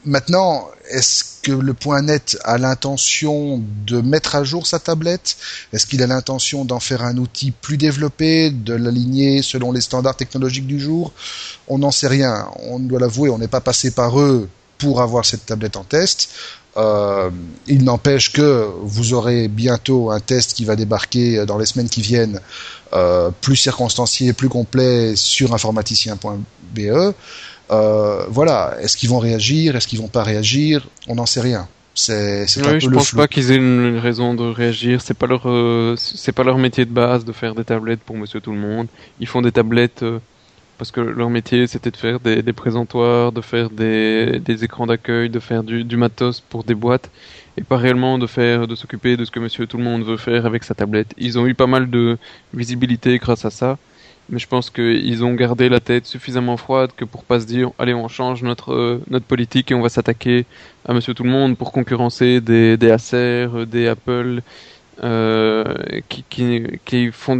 Maintenant, est-ce que le point net a l'intention de mettre à jour sa tablette? Est-ce qu'il a l'intention d'en faire un outil plus développé, de l'aligner selon les standards technologiques du jour? On n'en sait rien. On doit l'avouer, on n'est pas passé par eux pour avoir cette tablette en test. Euh, il n'empêche que vous aurez bientôt un test qui va débarquer dans les semaines qui viennent, euh, plus circonstancié, plus complet sur informaticien.be. Euh, voilà, est-ce qu'ils vont réagir, est-ce qu'ils vont pas réagir On n'en sait rien. C'est oui, un peu je pense pas qu'ils aient une raison de réagir. C'est pas leur euh, c'est pas leur métier de base de faire des tablettes pour Monsieur Tout le Monde. Ils font des tablettes euh, parce que leur métier c'était de faire des, des, présentoirs, de faire des, des écrans d'accueil, de faire du, du, matos pour des boîtes et pas réellement de faire de s'occuper de ce que Monsieur Tout le Monde veut faire avec sa tablette. Ils ont eu pas mal de visibilité grâce à ça mais je pense qu'ils ont gardé la tête suffisamment froide que pour pas se dire allez on change notre euh, politique et on va s'attaquer à Monsieur Tout le Monde pour concurrencer des, des Acer, des Apple euh, qui, qui, qui font,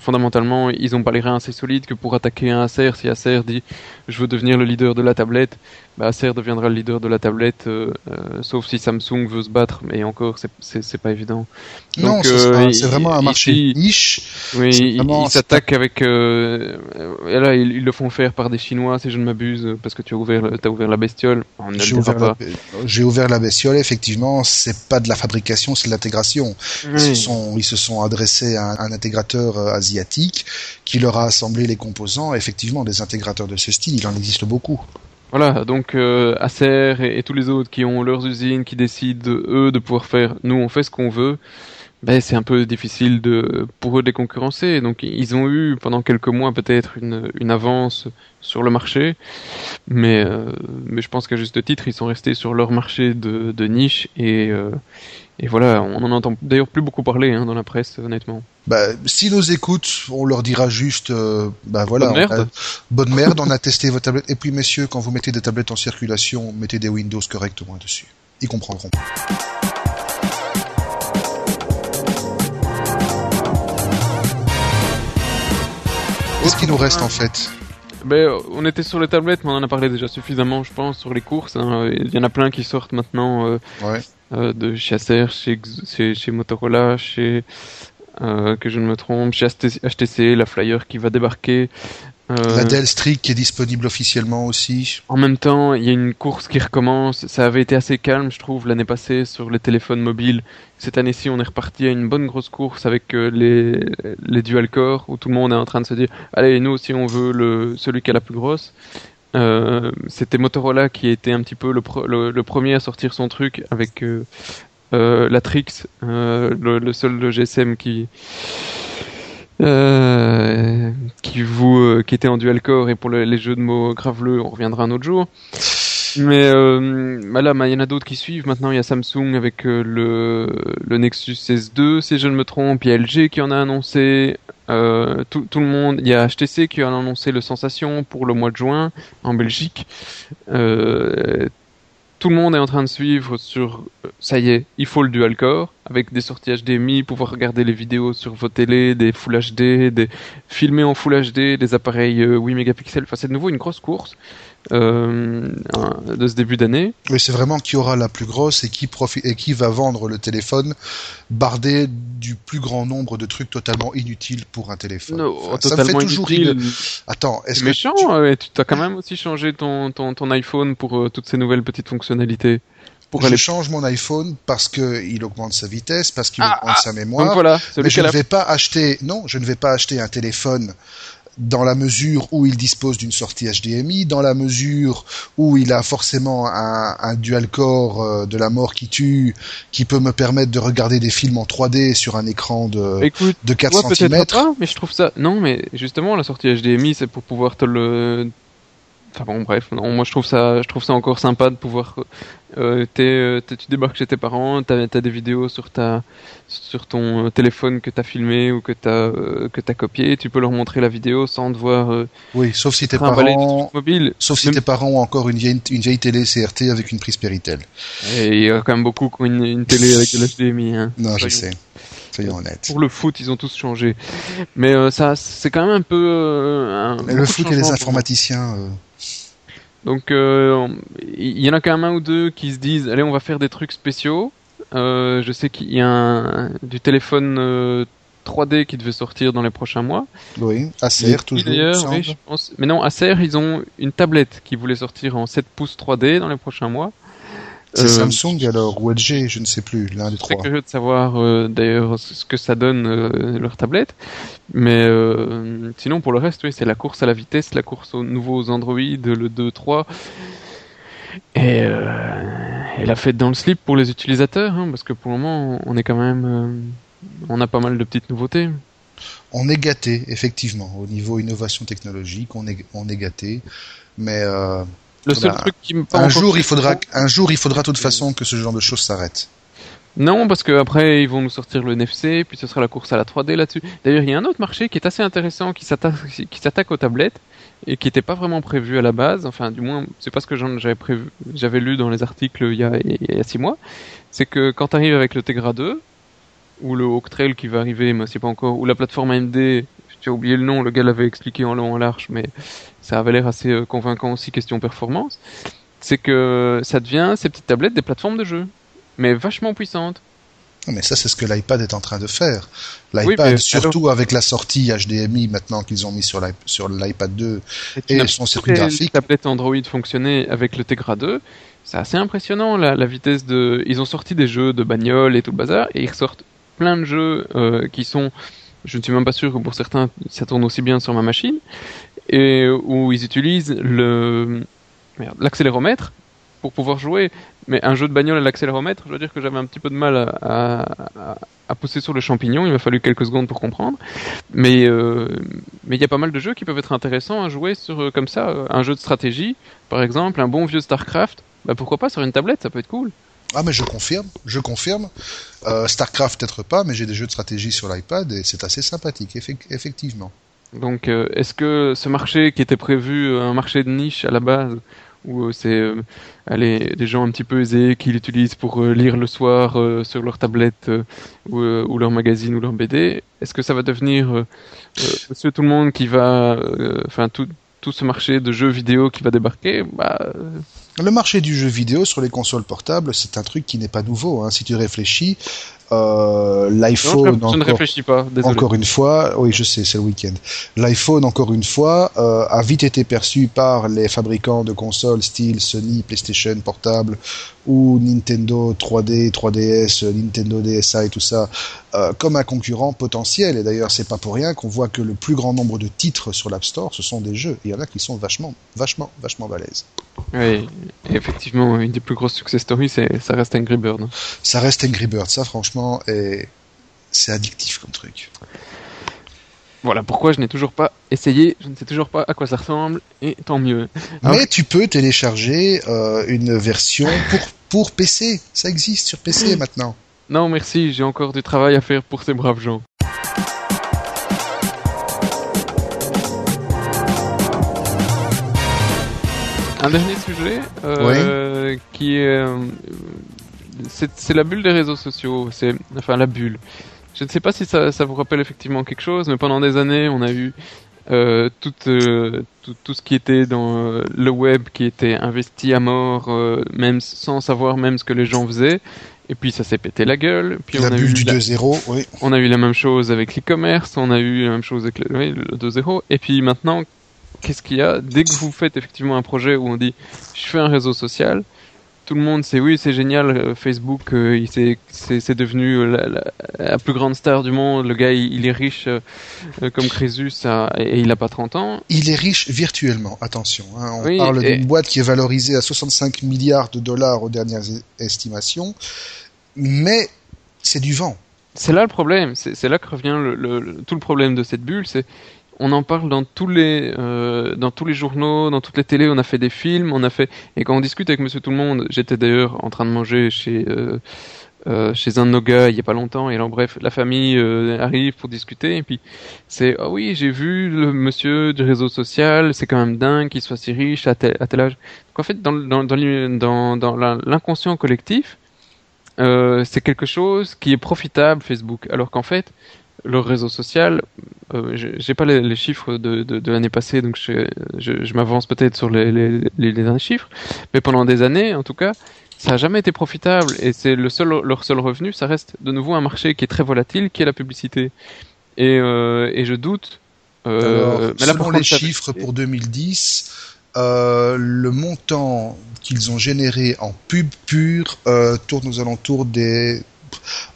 fondamentalement ils ont pas les reins assez solides que pour attaquer un Acer si Acer dit je veux devenir le leader de la tablette bah, Acer deviendra le leader de la tablette, euh, euh, sauf si Samsung veut se battre, mais encore, c'est pas évident. Non, c'est euh, vraiment un marché ici, niche. Oui, ils s'attaquent avec. Et là, ils, ils, le font faire par des Chinois, si je ne m'abuse, parce que tu as ouvert, as ouvert la bestiole. J'ai ouvert, ouvert, la bestiole, effectivement, c'est pas de la fabrication, c'est de l'intégration. Oui. Ils, se sont, ils se sont adressés à un, un intégrateur asiatique qui leur a assemblé les composants. Effectivement, des intégrateurs de ce style, il en existe beaucoup. Voilà, donc euh, Acer et, tous les autres qui ont leurs usines, qui décident eux de pouvoir faire, nous on fait ce qu'on veut, ben c'est un peu difficile de pour eux de les concurrencer. Donc ils ont eu pendant quelques mois peut-être une, une avance sur le marché, mais euh, mais je pense qu'à juste titre ils sont restés sur leur marché de, de niche et euh, et voilà, on en entend d'ailleurs plus beaucoup parler hein, dans la presse, honnêtement. Bah, si nous écoutent, on leur dira juste, euh, bah voilà, bonne merde. On a, bonne merde, on a testé vos tablettes. Et puis messieurs, quand vous mettez des tablettes en circulation, mettez des Windows correctement dessus. Ils comprendront. Qu'est-ce qui nous reste en fait? Ben, on était sur les tablettes, mais on en a parlé déjà suffisamment, je pense, sur les courses. Hein. Il y en a plein qui sortent maintenant euh, ouais. Euh, de chez Acer, chez, chez, chez, Motorola, chez euh, que je ne me trompe, chez HTC, la Flyer qui va débarquer. Euh, la Dell Streak qui est disponible officiellement aussi. En même temps, il y a une course qui recommence. Ça avait été assez calme, je trouve, l'année passée sur les téléphones mobiles. Cette année-ci, on est reparti à une bonne grosse course avec euh, les, les dual core où tout le monde est en train de se dire allez, nous aussi on veut le, celui qui a la plus grosse. Euh, C'était Motorola qui était un petit peu le, premier à sortir son truc avec euh, euh la Trix, le, seul GSM qui qui était en dual core et pour les jeux de mots graveleux on reviendra un autre jour. Mais euh, bah là il y en a d'autres qui suivent. Maintenant il y a Samsung avec le le Nexus S2 si je ne me trompe. Il y a LG qui en a annoncé tout, tout le monde il y a HTC qui a annoncé le Sensation pour le mois de juin en Belgique tout le monde est en train de suivre sur ça y est, il faut le dual core avec des sorties HDMI, pouvoir regarder les vidéos sur vos télés, des Full HD, des filmer en Full HD, des appareils 8 euh, mégapixels. Enfin, c'est de nouveau une grosse course euh, de ce début d'année. Oui, c'est vraiment qui aura la plus grosse et qui et qui va vendre le téléphone bardé du plus grand nombre de trucs totalement inutiles pour un téléphone. ça me fait toujours inutile. Attends, est-ce méchant que tu, tu as quand même aussi changé ton ton, ton iPhone pour euh, toutes ces nouvelles petites fonctionnalités je change mon iPhone parce que il augmente sa vitesse, parce qu'il ah, augmente sa mémoire. voilà, mais je ne vais pas acheter, non, je ne vais pas acheter un téléphone dans la mesure où il dispose d'une sortie HDMI, dans la mesure où il a forcément un, un dual core euh, de la mort qui tue, qui peut me permettre de regarder des films en 3D sur un écran de, de 4 cm. mais je trouve ça, non, mais justement, la sortie HDMI, c'est pour pouvoir te le, Enfin bon, bref, non, moi je trouve ça, je trouve ça encore sympa de pouvoir. Euh, euh tu débarques chez tes parents, t'as as des vidéos sur ta, sur ton téléphone que t'as filmé ou que t'as euh, que t'as copié, tu peux leur montrer la vidéo sans devoir. Euh, oui, sauf si tes parents. Mobile. Sauf si tes parents ont encore une vieille, une vieille télé CRT avec une prise Péritel. Et il y a quand même beaucoup qui ont une, télé avec de l'HDMI. Hein. Non, je sais. Soyons honnêtes. Pour le foot, ils ont tous changé. Mais ça, c'est quand même un peu. Un, Mais le foot et les informaticiens. Donc euh, il y en a quand même un ou deux qui se disent allez on va faire des trucs spéciaux. Euh, je sais qu'il y a un, du téléphone 3D euh, qui devait sortir dans les prochains mois. Oui, Acer toujours. Oui, je pense. Mais non, Acer ils ont une tablette qui voulait sortir en 7 pouces 3D dans les prochains mois. C'est euh, Samsung alors ou LG, je ne sais plus, l'un des trois. Je curieux de savoir euh, d'ailleurs ce que ça donne euh, leur tablette. Mais sinon pour le reste, oui, c'est la course à la vitesse, la course aux nouveaux Android, le 2.3. Et, et, la fête dans le slip pour les utilisateurs, hein, parce que pour le moment, on est quand même, on a pas mal de petites nouveautés. On est gâté, effectivement, au niveau innovation technologique, on est, on est gâté, mais le seul truc qui me un jour il faudra un jour il faudra de toute façon que ce genre de choses s'arrête. Non, parce que après ils vont nous sortir le NFC, puis ce sera la course à la 3D là-dessus. D'ailleurs, il y a un autre marché qui est assez intéressant, qui s'attaque, qui s'attaque aux tablettes et qui n'était pas vraiment prévu à la base. Enfin, du moins, c'est pas ce que j'avais prévu, j'avais lu dans les articles il y a, il y a six mois. C'est que quand tu arrives avec le Tegra 2 ou le Hawk Trail qui va arriver, mais c'est pas encore, ou la plateforme AMD, j'ai oublié le nom, le gars l'avait expliqué en long en large, mais ça avait l'air assez euh, convaincant aussi question performance, c'est que ça devient ces petites tablettes des plateformes de jeu, mais vachement puissantes. Mais ça, c'est ce que l'iPad est en train de faire. L'iPad, surtout avec la sortie HDMI maintenant qu'ils ont mis sur l'iPad 2 et, son circuit graphique. tablette Android fonctionnait avec le Tegra 2. C'est assez impressionnant la, vitesse de. Ils ont sorti des jeux de bagnole et tout le bazar et ils ressortent plein de jeux euh, qui sont. Je ne suis même pas sûr que pour certains ça tourne aussi bien sur ma machine et où ils utilisent l'accéléromètre pour pouvoir jouer. Mais un jeu de bagnole à l'accéléromètre, je dois dire que j'avais un petit peu de mal à, à, pousser sur le champignon. Il m'a fallu quelques secondes pour comprendre. Mais euh, mais il y a pas mal de jeux qui peuvent être intéressants à jouer sur euh, comme ça. Un jeu de stratégie, par exemple, un bon vieux Starcraft. Bah pourquoi pas sur une tablette, ça peut être cool. Ah mais je confirme, je confirme. Euh, Starcraft peut-être pas, mais j'ai des jeux de stratégie sur l'iPad et c'est assez sympathique, effectivement. Donc, euh, est-ce que ce marché qui était prévu, euh, un marché de niche à la base, où c'est des gens un petit peu aisés qui l'utilisent pour lire le soir sur leur tablette ou, ou, leur magazine ou leur BD, est-ce que ça va devenir monsieur tout le monde qui va, enfin tout, tout ce marché de jeux vidéo qui va débarquer? Bah, le marché du jeu vidéo sur les consoles portables, c'est un truc qui n'est pas nouveau. Hein. Si tu réfléchis, Euh, L'iPhone, je, ne réfléchis pas. Encore une fois, oui, je sais, c'est le week-end. L'iPhone, encore une fois, euh, a vite été perçu par les fabricants de consoles style Sony, PlayStation portable ou Nintendo 3D, 3DS, Nintendo DSi et tout ça euh, comme un concurrent potentiel. Et d'ailleurs, c'est pas pour rien qu'on voit que le plus grand nombre de titres sur l'App Store, ce sont des jeux. il y en a qui sont vachement, vachement, vachement balèzes. Oui, effectivement, une des plus grosses success stories, c'est, ça reste Angry Bird. Ça reste Angry Bird, ça franchement, et c'est addictif comme truc. Voilà pourquoi je n'ai toujours pas essayé, je ne sais toujours pas à quoi ça ressemble, et tant mieux. Mais tu peux télécharger euh, une version pour, pour PC, ça existe sur PC maintenant. Non merci, j'ai encore du travail à faire pour ces braves gens. Un dernier sujet euh, qui est, euh, c'est la bulle des réseaux sociaux. C'est enfin la bulle. Je ne sais pas si ça, ça, vous rappelle effectivement quelque chose, mais pendant des années, on a eu euh, tout, euh, tout, tout, ce qui était dans euh, le web qui était investi à mort, même sans savoir même ce que les gens faisaient. Et puis ça s'est pété la gueule. Puis la on a bulle eu du 2-0, oui. On a eu la même chose avec l'e-commerce, on a eu la même chose avec le, oui, le 2-0. Et puis maintenant, qu'est-ce qu'il y a? Dès que vous faites effectivement un projet où on dit je fais un réseau social, tout le monde sait oui c'est génial euh, Facebook euh, il c'est devenu la, la, plus grande star du monde. Le gars il, est riche euh, comme Crésus et, il a pas 30 ans. Il est riche virtuellement attention hein. on parle d'une boîte qui est valorisée à 65 milliards de dollars aux dernières estimations mais c'est du vent. C'est là le problème c'est là que revient le, tout le problème de cette bulle c'est on en parle dans tous les euh, dans tous les journaux, dans toutes les télés. On a fait des films, on a fait et quand on discute avec Monsieur Tout le Monde, j'étais d'ailleurs en train de manger chez euh, euh, chez un de nos gars il y a pas longtemps et alors bref la famille arrive pour discuter et puis c'est ah oui j'ai vu le monsieur du réseau social c'est quand même dingue qu'il soit si riche à tel, à tel âge donc en fait dans dans, dans l'inconscient collectif c'est quelque chose qui est profitable Facebook alors qu'en fait le réseau social, euh, j'ai pas les, chiffres de, de, l'année passée, donc je, je, m'avance peut-être sur les, les, les, derniers chiffres, mais pendant des années, en tout cas, ça a jamais été profitable et c'est le seul leur seul revenu, ça reste de nouveau un marché qui est très volatile, qui est la publicité. Et, euh, et je doute. Euh, mais là, selon les chiffres pour 2010, euh, le montant qu'ils ont généré en pub pure euh, tourne aux alentours des,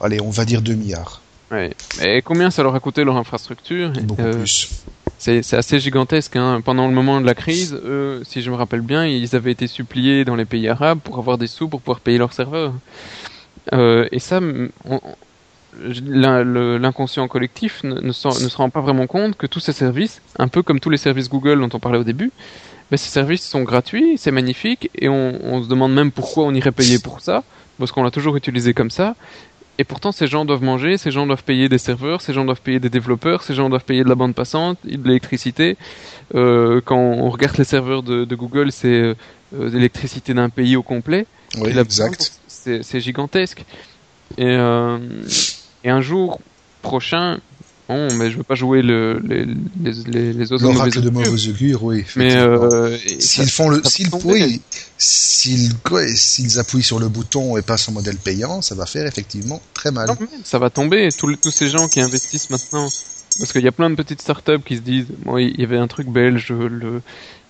allez, on va dire 2 milliards. Ouais. Et combien ça leur a coûté leur infrastructure Beaucoup euh, plus. C'est assez gigantesque. Hein. Pendant le moment de la crise, eux, si je me rappelle bien, ils avaient été suppliés dans les pays arabes pour avoir des sous pour pouvoir payer leurs serveurs. Euh, et ça, l'inconscient collectif ne, ne, se rend pas vraiment compte que tous ces services, un peu comme tous les services Google dont on parlait au début, mais ces services sont gratuits, c'est magnifique, et on, on, se demande même pourquoi on irait payer pour ça, parce qu'on l'a toujours utilisé comme ça, et pourtant, ces gens doivent manger, ces gens doivent payer des serveurs, ces gens doivent payer des développeurs, ces gens doivent payer de la bande passante, de l'électricité. Euh, quand on regarde les serveurs de, Google, c'est euh, l'électricité d'un pays au complet. Oui, exact. C'est gigantesque. Et, euh, et un jour prochain, Bon, mais je veux pas jouer le, les, les, les oiseaux de mauvais augure. oui. Mais euh, s'ils font le, s'ils oui, s'ils s'ils appuient sur le bouton et passent en modèle payant, ça va faire effectivement très mal. ça va tomber. Tous, tous ces gens qui investissent maintenant parce qu'il y a plein de petites startups qui se disent, moi, il y avait un truc belge, le,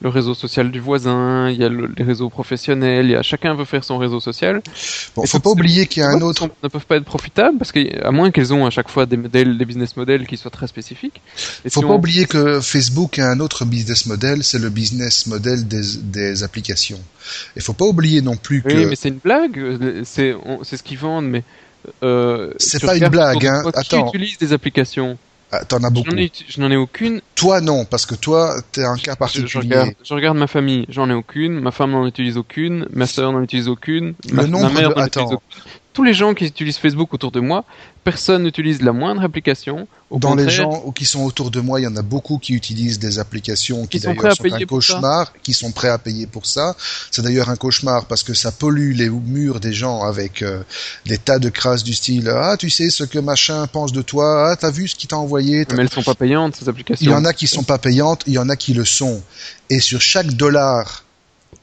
le réseau social du voisin, il y a les réseaux professionnels, il y a chacun veut faire son réseau social. Bon, faut pas oublier qu'il y a un autre. Ne peuvent pas être profitables parce qu'à moins qu'elles ont à chaque fois des modèles, des business models qui soient très spécifiques. Il faut pas oublier que Facebook a un autre business model, c'est le business model des, des applications. Il faut pas oublier non plus que. Oui, mais c'est une blague. C'est c'est ce qu'ils vendent, mais. Euh, c'est pas une blague, hein. Attends. Qui utilise des applications ah, T'en as beaucoup. Je n'en ai, aucune. Toi non, parce que toi t'es un cas particulier. Je, regarde, je, regarde, ma famille, j'en ai aucune. Ma femme n'en utilise aucune. Ma sœur n'en utilise aucune. Ma, ma mère n'en utilise aucune tous les gens qui utilisent Facebook autour de moi, personne n'utilise la moindre application. Dans les gens qui sont autour de moi, il y en a beaucoup qui utilisent des applications qui, d'ailleurs sont, un cauchemar, qui sont prêts à payer pour ça. C'est d'ailleurs un cauchemar parce que ça pollue les murs des gens avec euh, des tas de crasses du style ah tu sais ce que machin pense de toi, ah t'as vu ce qu'il t'a envoyé? Mais elles sont pas payantes ces applications. Il y en a qui sont pas payantes, il y en a qui le sont. Et sur chaque dollar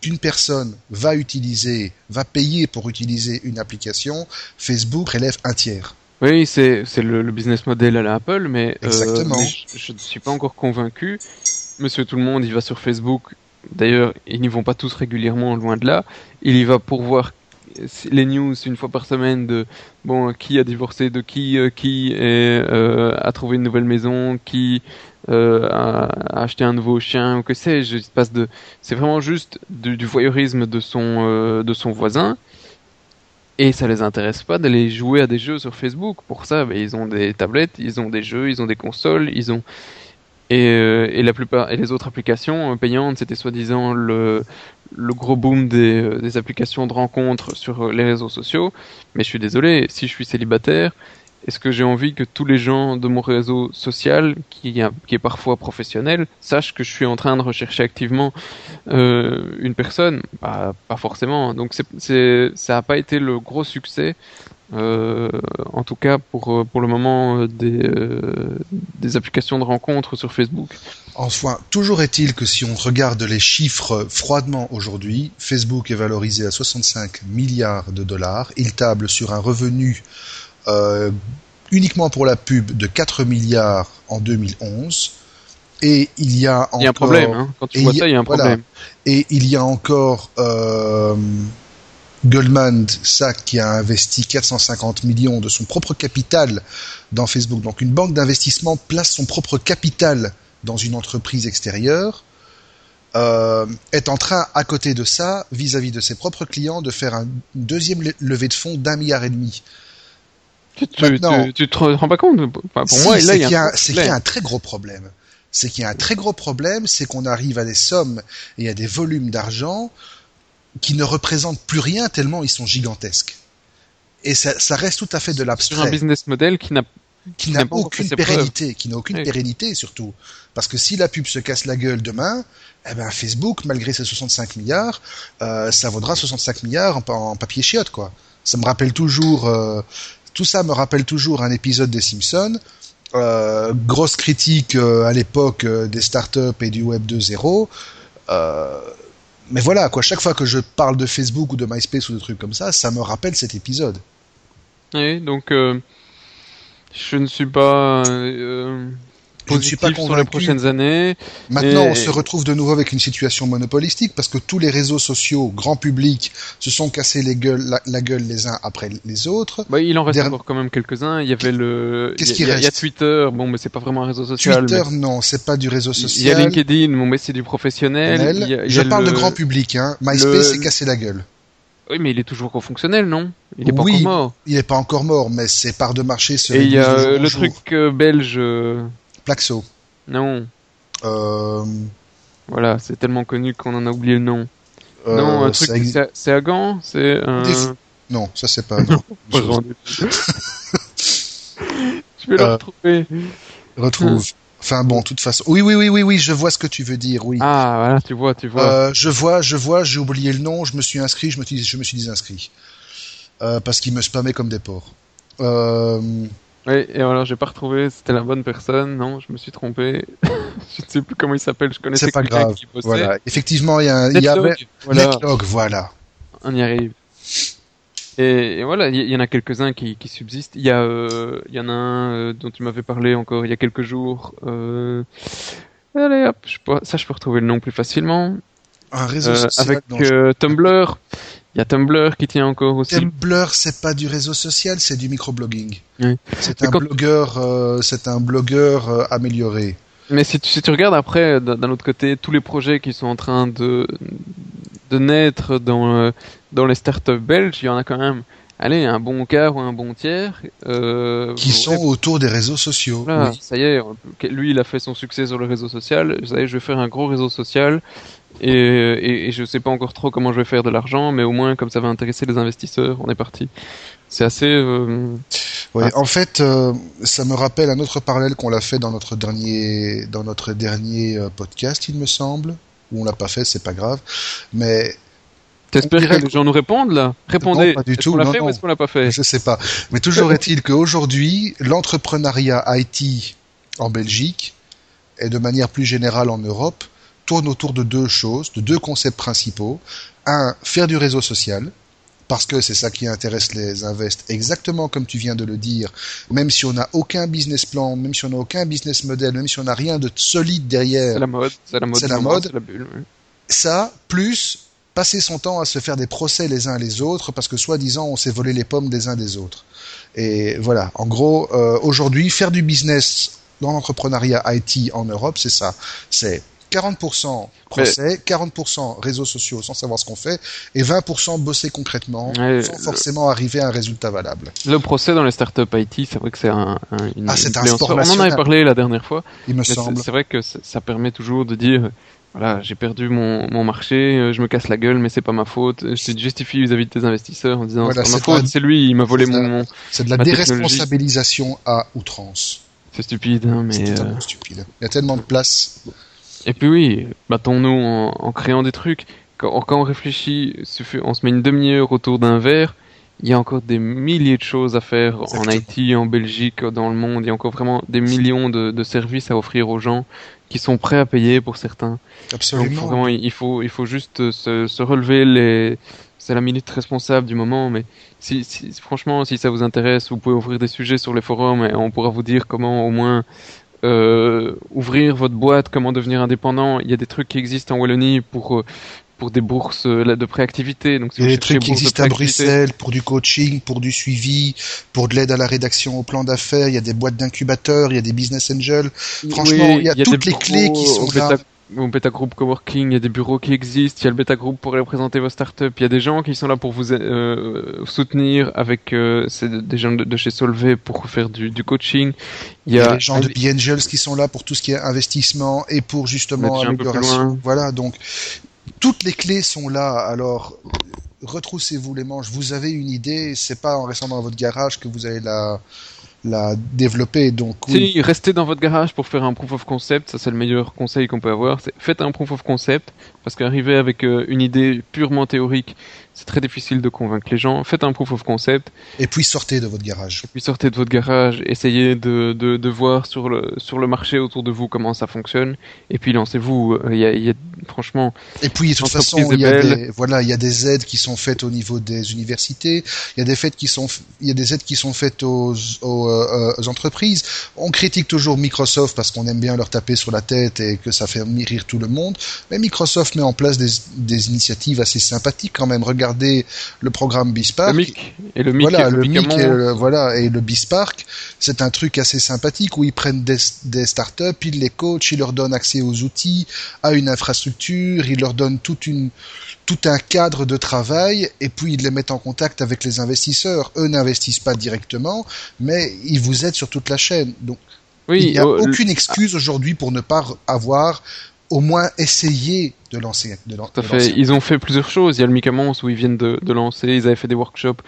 qu'une personne va utiliser, va payer pour utiliser une application, Facebook prélève un tiers. Oui, c'est le, le business model à la Apple, mais, euh, Exactement. mais je, je ne suis pas encore convaincu. Monsieur tout le monde, il va sur Facebook. D'ailleurs, ils n'y vont pas tous régulièrement, loin de là. Il y va pour voir les news une fois par semaine de bon qui a divorcé de qui, euh, qui est, euh, a trouvé une nouvelle maison, qui euh, a, a acheté un nouveau chien ou que sais-je. Passe de, c'est vraiment juste du, voyeurisme de son euh, de son voisin. Et ça les intéresse pas d'aller jouer à des jeux sur Facebook. Pour ça, ben, ils ont des tablettes, ils ont des jeux, ils ont des consoles, ils ont et, euh, la plupart et les autres applications payantes, c'était soi-disant le le gros boom des, applications de rencontres sur les réseaux sociaux. Mais je suis désolé, si je suis célibataire, est-ce que j'ai envie que tous les gens de mon réseau social, qui, est parfois professionnel, sachent que je suis en train de rechercher activement euh, une personne? Pas forcément. Donc c'est, c'est, ça n'a pas été le gros succès, euh, en tout cas pour, euh, le moment, des, des applications de rencontres sur Facebook. Enfin, toujours est-il que si on regarde les chiffres froidement aujourd'hui, Facebook est valorisé à 65 milliards de dollars. Il table sur un revenu euh, uniquement pour la pub de 4 milliards en 2011. Et il y a encore... Il y a un problème, hein. quand tu et vois il y a- ça, il y a un voilà. problème. Et il y a encore euh, Goldman Sachs qui a investi 450 millions de son propre capital dans Facebook. Donc une banque d'investissement place son propre capital dans une entreprise extérieure. euh, est en train, à côté de ça, vis-à-vis de ses propres clients, de faire un- une deuxième le- levée de fonds d'un milliard et demi. Tu, tu, tu, tu te rends pas compte? Enfin, Pour Si, moi, c'est qu'il y, un a- c'est qu'il y a un très gros problème. C'est qu'il y a un très gros problème, c'est qu'on arrive à des sommes et à des volumes d'argent qui ne représentent plus rien tellement ils sont gigantesques. Et ça, ça reste tout à fait de sur un l'abstrait, business model qui n'a qui n'a aucune pérennité, qui n'a aucune Oui. pérennité surtout. Parce que si la pub se casse la gueule demain, eh ben Facebook, malgré ses 65 milliards, euh, ça vaudra 65 milliards en papier chiotte, quoi. Ça me rappelle toujours, euh, tout ça me rappelle toujours un épisode des Simpsons. Euh, grosse critique euh, à l'époque euh, des startups et du web 2.0. Euh, mais voilà, quoi. Chaque fois que je parle de Facebook ou de MySpace ou de trucs comme ça, ça me rappelle cet épisode. Oui, donc je ne suis pas Je ne suis pas positif sur les convaincu. prochaines années. Maintenant, Et- on se retrouve de nouveau avec une situation monopolistique parce que tous les réseaux sociaux, grand public, se sont cassés les gueules, la, la gueule les uns après les autres. Bah, il en reste encore quand même quelques-uns. Il y avait le, Qu'est-ce qui a- il y a reste Twitter. Bon, mais c'est pas vraiment un réseau social. Twitter, mais non, c'est pas du réseau il y a social. LinkedIn, bon, mais c'est du professionnel. Nel. Il y a- il y Je parle le- de grand public, hein. MySpace le- s'est cassé la gueule. Oui, mais il est toujours fonctionnel, non? Il est pas Oui, encore mort. Il est pas encore mort, mais ses parts de marché se Et il y a le jour. truc euh, belge. euh, Plaxo. Non, Euh, voilà, c'est tellement connu qu'on en a oublié le nom. euh, non, un truc, c'est à Gand, c'est un. Non, ça c'est pas. non. Je vais le Euh, retrouver. Retrouve. Enfin bon, de toute façon. Oui, oui, oui, oui, oui, je vois ce que tu veux dire. Oui. Ah, voilà, tu vois, tu vois. Euh, je vois, je vois, j'ai oublié le nom, je me suis inscrit, je me suis, je me suis désinscrit. Euh, parce qu'il me spammait comme des porcs. Euh, Oui, et alors j'ai pas retrouvé, c'était la bonne personne, non, je me suis trompé. je ne sais plus comment il s'appelle, je connaissais c'est pas quelqu'un grave. qui bossait. Voilà. Effectivement, il y a un, y avait voilà, Netlog, voilà. on y arrive. Et, et voilà, il y, en a quelques-uns qui, qui subsistent. Il y a, euh, y en a un euh, dont tu m'avais parlé encore il y a quelques jours. Euh... Allez hop, je peux- ça je peux retrouver le nom plus facilement. Un réseau Euh, social. avec Tumblr. Il y a Tumblr qui tient encore aussi. Tumblr, c'est pas du réseau social, c'est du microblogging. Oui. C'est Mais un quand- blogueur, euh, c'est un blogueur euh, amélioré. Mais si tu, si tu regardes après, d'un autre côté, tous les projets qui sont en train de, de naître dans, euh, dans les startups belges, il y en a quand même, allez, un bon quart ou un bon tiers. Euh, qui sont autour des réseaux sociaux. voilà, Oui. ça y est, lui il a fait son succès sur le réseau social, vous savez, je vais faire un gros réseau social. Et, et, et je sais pas encore trop comment je vais faire de l'argent, mais au moins comme ça va intéresser les investisseurs, on est parti. C'est assez. euh, Ah. En fait, euh, ça me rappelle un autre parallèle qu'on l'a fait dans notre dernier, dans notre dernier euh, podcast, il me semble. Ou on l'a pas fait, c'est pas grave. Mais T'espères que les gens nous répondent là? Répondez. Non, pas du Est-ce tout, qu'on l'a non, fait ou non. est-ce qu'on l'a pas fait? Je sais pas. Mais toujours est-il qu'aujourd'hui, l'entrepreneuriat IT en Belgique et de manière plus générale en Europe tourne autour de deux choses, de deux concepts principaux. Un, faire du réseau social parce que c'est ça qui intéresse les invests, exactement comme tu viens de le dire, même si on n'a aucun business plan, même si on n'a aucun business model, même si on n'a rien de solide derrière. C'est la mode, c'est la mode, c'est la mode. la bulle, oui. Ça, plus passer son temps à se faire des procès les uns les autres, parce que soi-disant on s'est volé les pommes des uns des autres. Et voilà, en gros, euh, aujourd'hui, faire du business dans l'entrepreneuriat IT en Europe, c'est ça. C'est 40% procès, 40% réseaux sociaux sans savoir ce qu'on fait, et 20% bosser concrètement sans le- forcément arriver à un résultat valable. Le procès dans les startups IT, c'est vrai que c'est un, un, une, Ah, c'est un sport. On en avait parlé la dernière fois. Il me c'est semble. c'est vrai que ça permet toujours de dire, voilà, j'ai perdu mon, mon marché, euh, je me casse la gueule, mais c'est pas ma faute. Je te justifie vis-à-vis de tes investisseurs en disant, Voilà, c'est pas ma c'est faute, c'est lui, il m'a volé c'est mon, C'est de la déresponsabilisation à outrance. C'est stupide, hein, C'est mais. euh, totalement stupide. Il y a tellement de place. Et puis oui, battons-nous en, en créant des trucs. Quand, quand on réfléchit, on se met une demi-heure autour d'un verre, il y a encore des milliers de choses à faire en. IT, en Belgique, dans le monde. Il y a encore vraiment des millions de, de services à offrir aux gens qui sont prêts à payer pour certains. Donc Absolument. vraiment, il faut, il faut juste se, se relever les. C'est la minute responsable du moment, mais si, si, franchement, si ça vous intéresse, vous pouvez ouvrir des sujets sur les forums et on pourra vous dire comment au moins euh, ouvrir votre boîte, comment devenir indépendant. Il y a des trucs qui existent en Wallonie pour euh, pour des bourses euh, de préactivité. Donc si Il y a des trucs qui existent à Bruxelles pour du coaching, pour du suivi, pour de l'aide à la rédaction au plan d'affaires. Il y a des boîtes d'incubateurs, il y a des business angels. Franchement, il y a toutes les clés qui sont là. Au Beta Group Coworking, il y a des bureaux qui existent, il y a le Beta Group pour représenter vos startups, il y a des gens qui sont là pour vous euh, soutenir avec euh, c'est des gens de, de chez Solvay pour faire du, du coaching. Il Il y a les gens de B-Angels qui sont là pour tout ce qui est investissement et pour justement amélioration. Voilà, donc toutes les clés sont là. Alors retroussez-vous les manches. Vous avez une idée, c'est pas en restant dans votre garage que vous allez la la développer. Donc oui, Si, restez dans votre garage pour faire un proof of concept, ça c'est le meilleur conseil qu'on peut avoir. Faites un proof of concept, parce qu'arriver avec euh, une idée purement théorique, c'est très difficile de convaincre les gens. Faites un proof of concept, et puis sortez de votre garage. puis sortez de votre garage, essayez de, de, de voir sur le, sur le marché autour de vous comment ça fonctionne, et puis lancez-vous. Euh, Il y a, il y a, franchement, Et puis de toute façon, il y a des voilà, il y a des aides qui sont faites au niveau des universités. Il y a des faites qui sont il y a des aides qui sont faites aux aux, euh, aux entreprises. On critique toujours Microsoft parce qu'on aime bien leur taper sur la tête et que ça fait rire tout le monde. Mais Microsoft met en place des, des initiatives assez sympathiques quand même. Regardez le programme Bisparck. le MIC, et le MIC, Voilà, le MIC et le, voilà, et le Bisparck, c'est un truc assez sympathique où ils prennent des, des startups, ils les coachent, ils leur donnent accès aux outils, à une infrastructure, ils leur donnent toute une, tout un cadre de travail et puis ils les mettent en contact avec les investisseurs. Eux n'investissent pas directement, mais ils vous aident sur toute la chaîne. Donc oui, il n'y a le- aucune excuse aujourd'hui pour ne pas avoir au moins essayé de lancer. De, Tout à de fait. lancer. Ils ont fait plusieurs choses. Il y a le Micamons où ils viennent de, de lancer. Ils avaient fait des workshops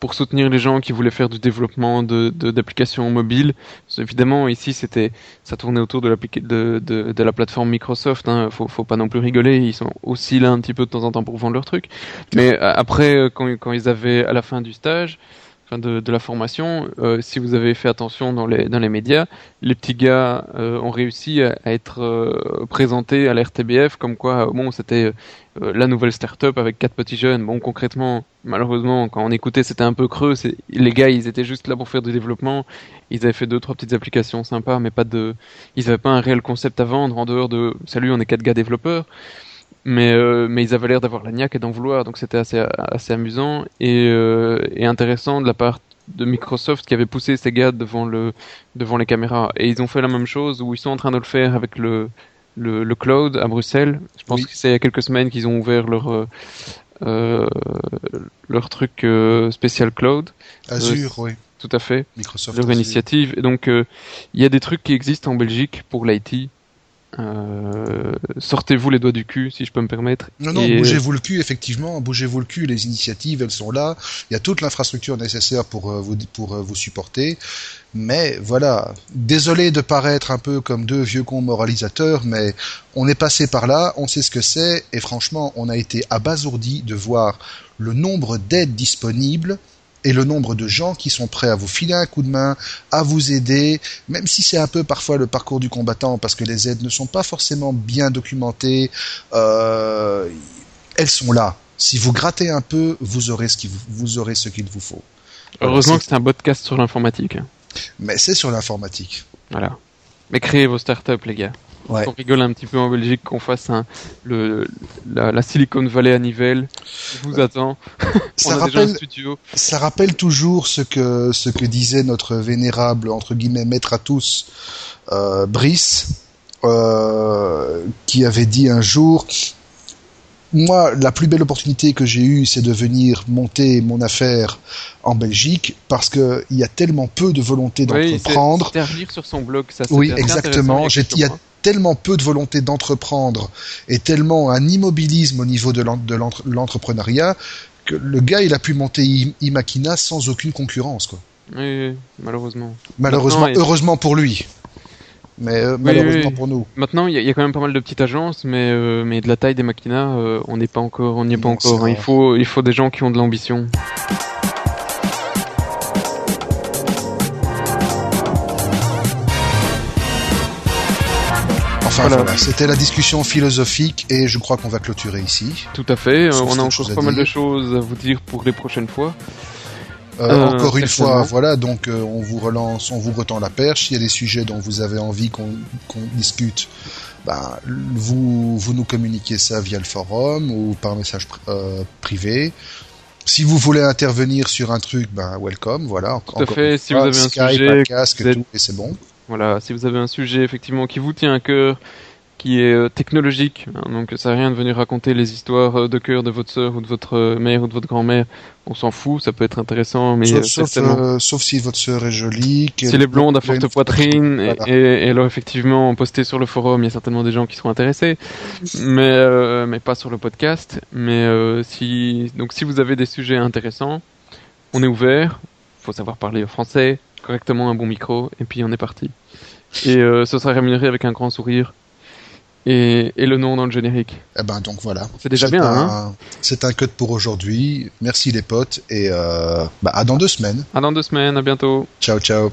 pour soutenir les gens qui voulaient faire du développement d'applications mobiles. Évidemment, ici, c'était ça tournait autour de, la plateforme Microsoft. Hein. Faut, faut pas non plus rigoler. Ils sont aussi là un petit peu de temps en temps pour vendre leurs trucs. Mais euh, après, euh, quand, quand ils avaient à la fin du stage, de, de la formation, euh, si vous avez fait attention dans les dans les médias, les petits gars euh, ont réussi à, à être euh, présentés à l'RTBF comme quoi, bon, c'était euh, la nouvelle start-up avec quatre petits jeunes. Bon, concrètement, malheureusement, quand on écoutait, c'était un peu creux. Les gars, ils étaient juste là pour faire du développement. Ils avaient fait deux, trois petites applications sympas, mais pas de. Ils avaient pas un réel concept à vendre en dehors de. Salut, on est quatre gars développeurs. Mais euh, mais ils avaient l'air d'avoir la niaque et d'en vouloir, donc c'était assez assez amusant et euh, et intéressant de la part de Microsoft qui avait poussé ces gars devant le devant les caméras. Et ils ont fait la même chose où ils sont en train de le faire avec le le, le cloud à Bruxelles. Je pense Oui. que c'est il y a quelques semaines qu'ils ont ouvert leur euh, euh, leur truc euh, spécial cloud. Azure, oui. Tout à fait, Microsoft. leur Azure. initiative. Et donc euh, il y a des trucs qui existent en Belgique pour l'IT. Euh, sortez-vous les doigts du cul, si je peux me permettre. Non, non, Et- bougez-vous le cul, effectivement, bougez-vous le cul, les initiatives, elles sont là, il y a toute l'infrastructure nécessaire pour, euh, vous, pour euh, vous supporter, mais voilà, désolé de paraître un peu comme deux vieux cons moralisateurs, mais on est passé par là, on sait ce que c'est, et franchement, on a été abasourdi de voir le nombre d'aides disponibles, et le nombre de gens qui sont prêts à vous filer un coup de main, à vous aider, même si c'est un peu parfois le parcours du combattant, parce que les aides ne sont pas forcément bien documentées, euh, elles sont là. Si vous grattez un peu, vous aurez ce qu'il vous, vous aurez ce qu'il vous faut. Heureusement que c'est un podcast sur l'informatique. Mais c'est sur l'informatique. Voilà. Mais créez vos startups, les gars. Ouais. On rigole un petit peu en Belgique qu'on fasse un, le, la, la Silicon Valley à Nivelles. Je vous attends. On Ça a déjà un rappelle, studio. ça rappelle toujours ce que ce que disait notre vénérable entre guillemets maître à tous, euh, Brice, euh, qui avait dit un jour. Moi, la plus belle opportunité que j'ai eue, c'est de venir monter mon affaire en Belgique parce que il y a tellement peu de volonté Oui, d'entreprendre. Relire sur son blog, ça. Oui, exactement. Il y a. tellement peu de volonté d'entreprendre et tellement un immobilisme au niveau de l'en- de l'entre- l'entrepreneuriat que le gars, il a pu monter Imakina sans aucune concurrence, quoi. Oui, oui, malheureusement. Malheureusement, il- heureusement pour lui. Mais euh, malheureusement oui. pour nous. Maintenant, il y, a- il y a quand même pas mal de petites agences, mais, euh, mais de la taille des maquinas, euh, on n'est pas encore, on n'y est pas Non, encore. hein. Il faut, il faut des gens qui ont de l'ambition. Enfin Voilà. voilà, c'était la discussion philosophique et je crois qu'on va clôturer ici. Tout à fait. euh, Sauf on a encore pas mal de choses à vous dire pour les prochaines fois. Euh, Euh, encore une fois, voilà, donc euh, on vous relance, on vous retend la perche. S'il y a des sujets dont vous avez envie qu'on discute, ben, vous, vous nous communiquez ça via le forum ou par message pr- privé. Si vous voulez intervenir sur un truc, ben welcome, voilà. Tout à fait. Si vous avez un Skype, sujet, un casque, êtes- tout, et c'est bon. Voilà, si vous avez un sujet effectivement qui vous tient à cœur, qui est euh, technologique, hein, donc ça sert à rien de venir raconter les histoires euh, de cœur de votre sœur ou de votre euh, mère ou de votre grand-mère, on s'en fout, ça peut être intéressant, mais sauf, sauf, certainement. euh, sauf si votre sœur est jolie. Si les blondes à qu'elle a une forte poitrine, et, Voilà. et, et alors effectivement posté sur le forum, il y a certainement des gens qui seront intéressés, mais mais pas sur le podcast. Mais si donc si vous avez des sujets intéressants, on est ouvert. Faut savoir parler français correctement, un bon micro, et puis on est parti. Et euh, ce sera rémunéré avec un grand sourire et, et le nom dans le générique. Eh ben donc voilà. C'est déjà bien, un, hein C'est un cut pour aujourd'hui. Merci les potes et euh, bah, à dans deux semaines. À dans deux semaines, à bientôt. Ciao ciao.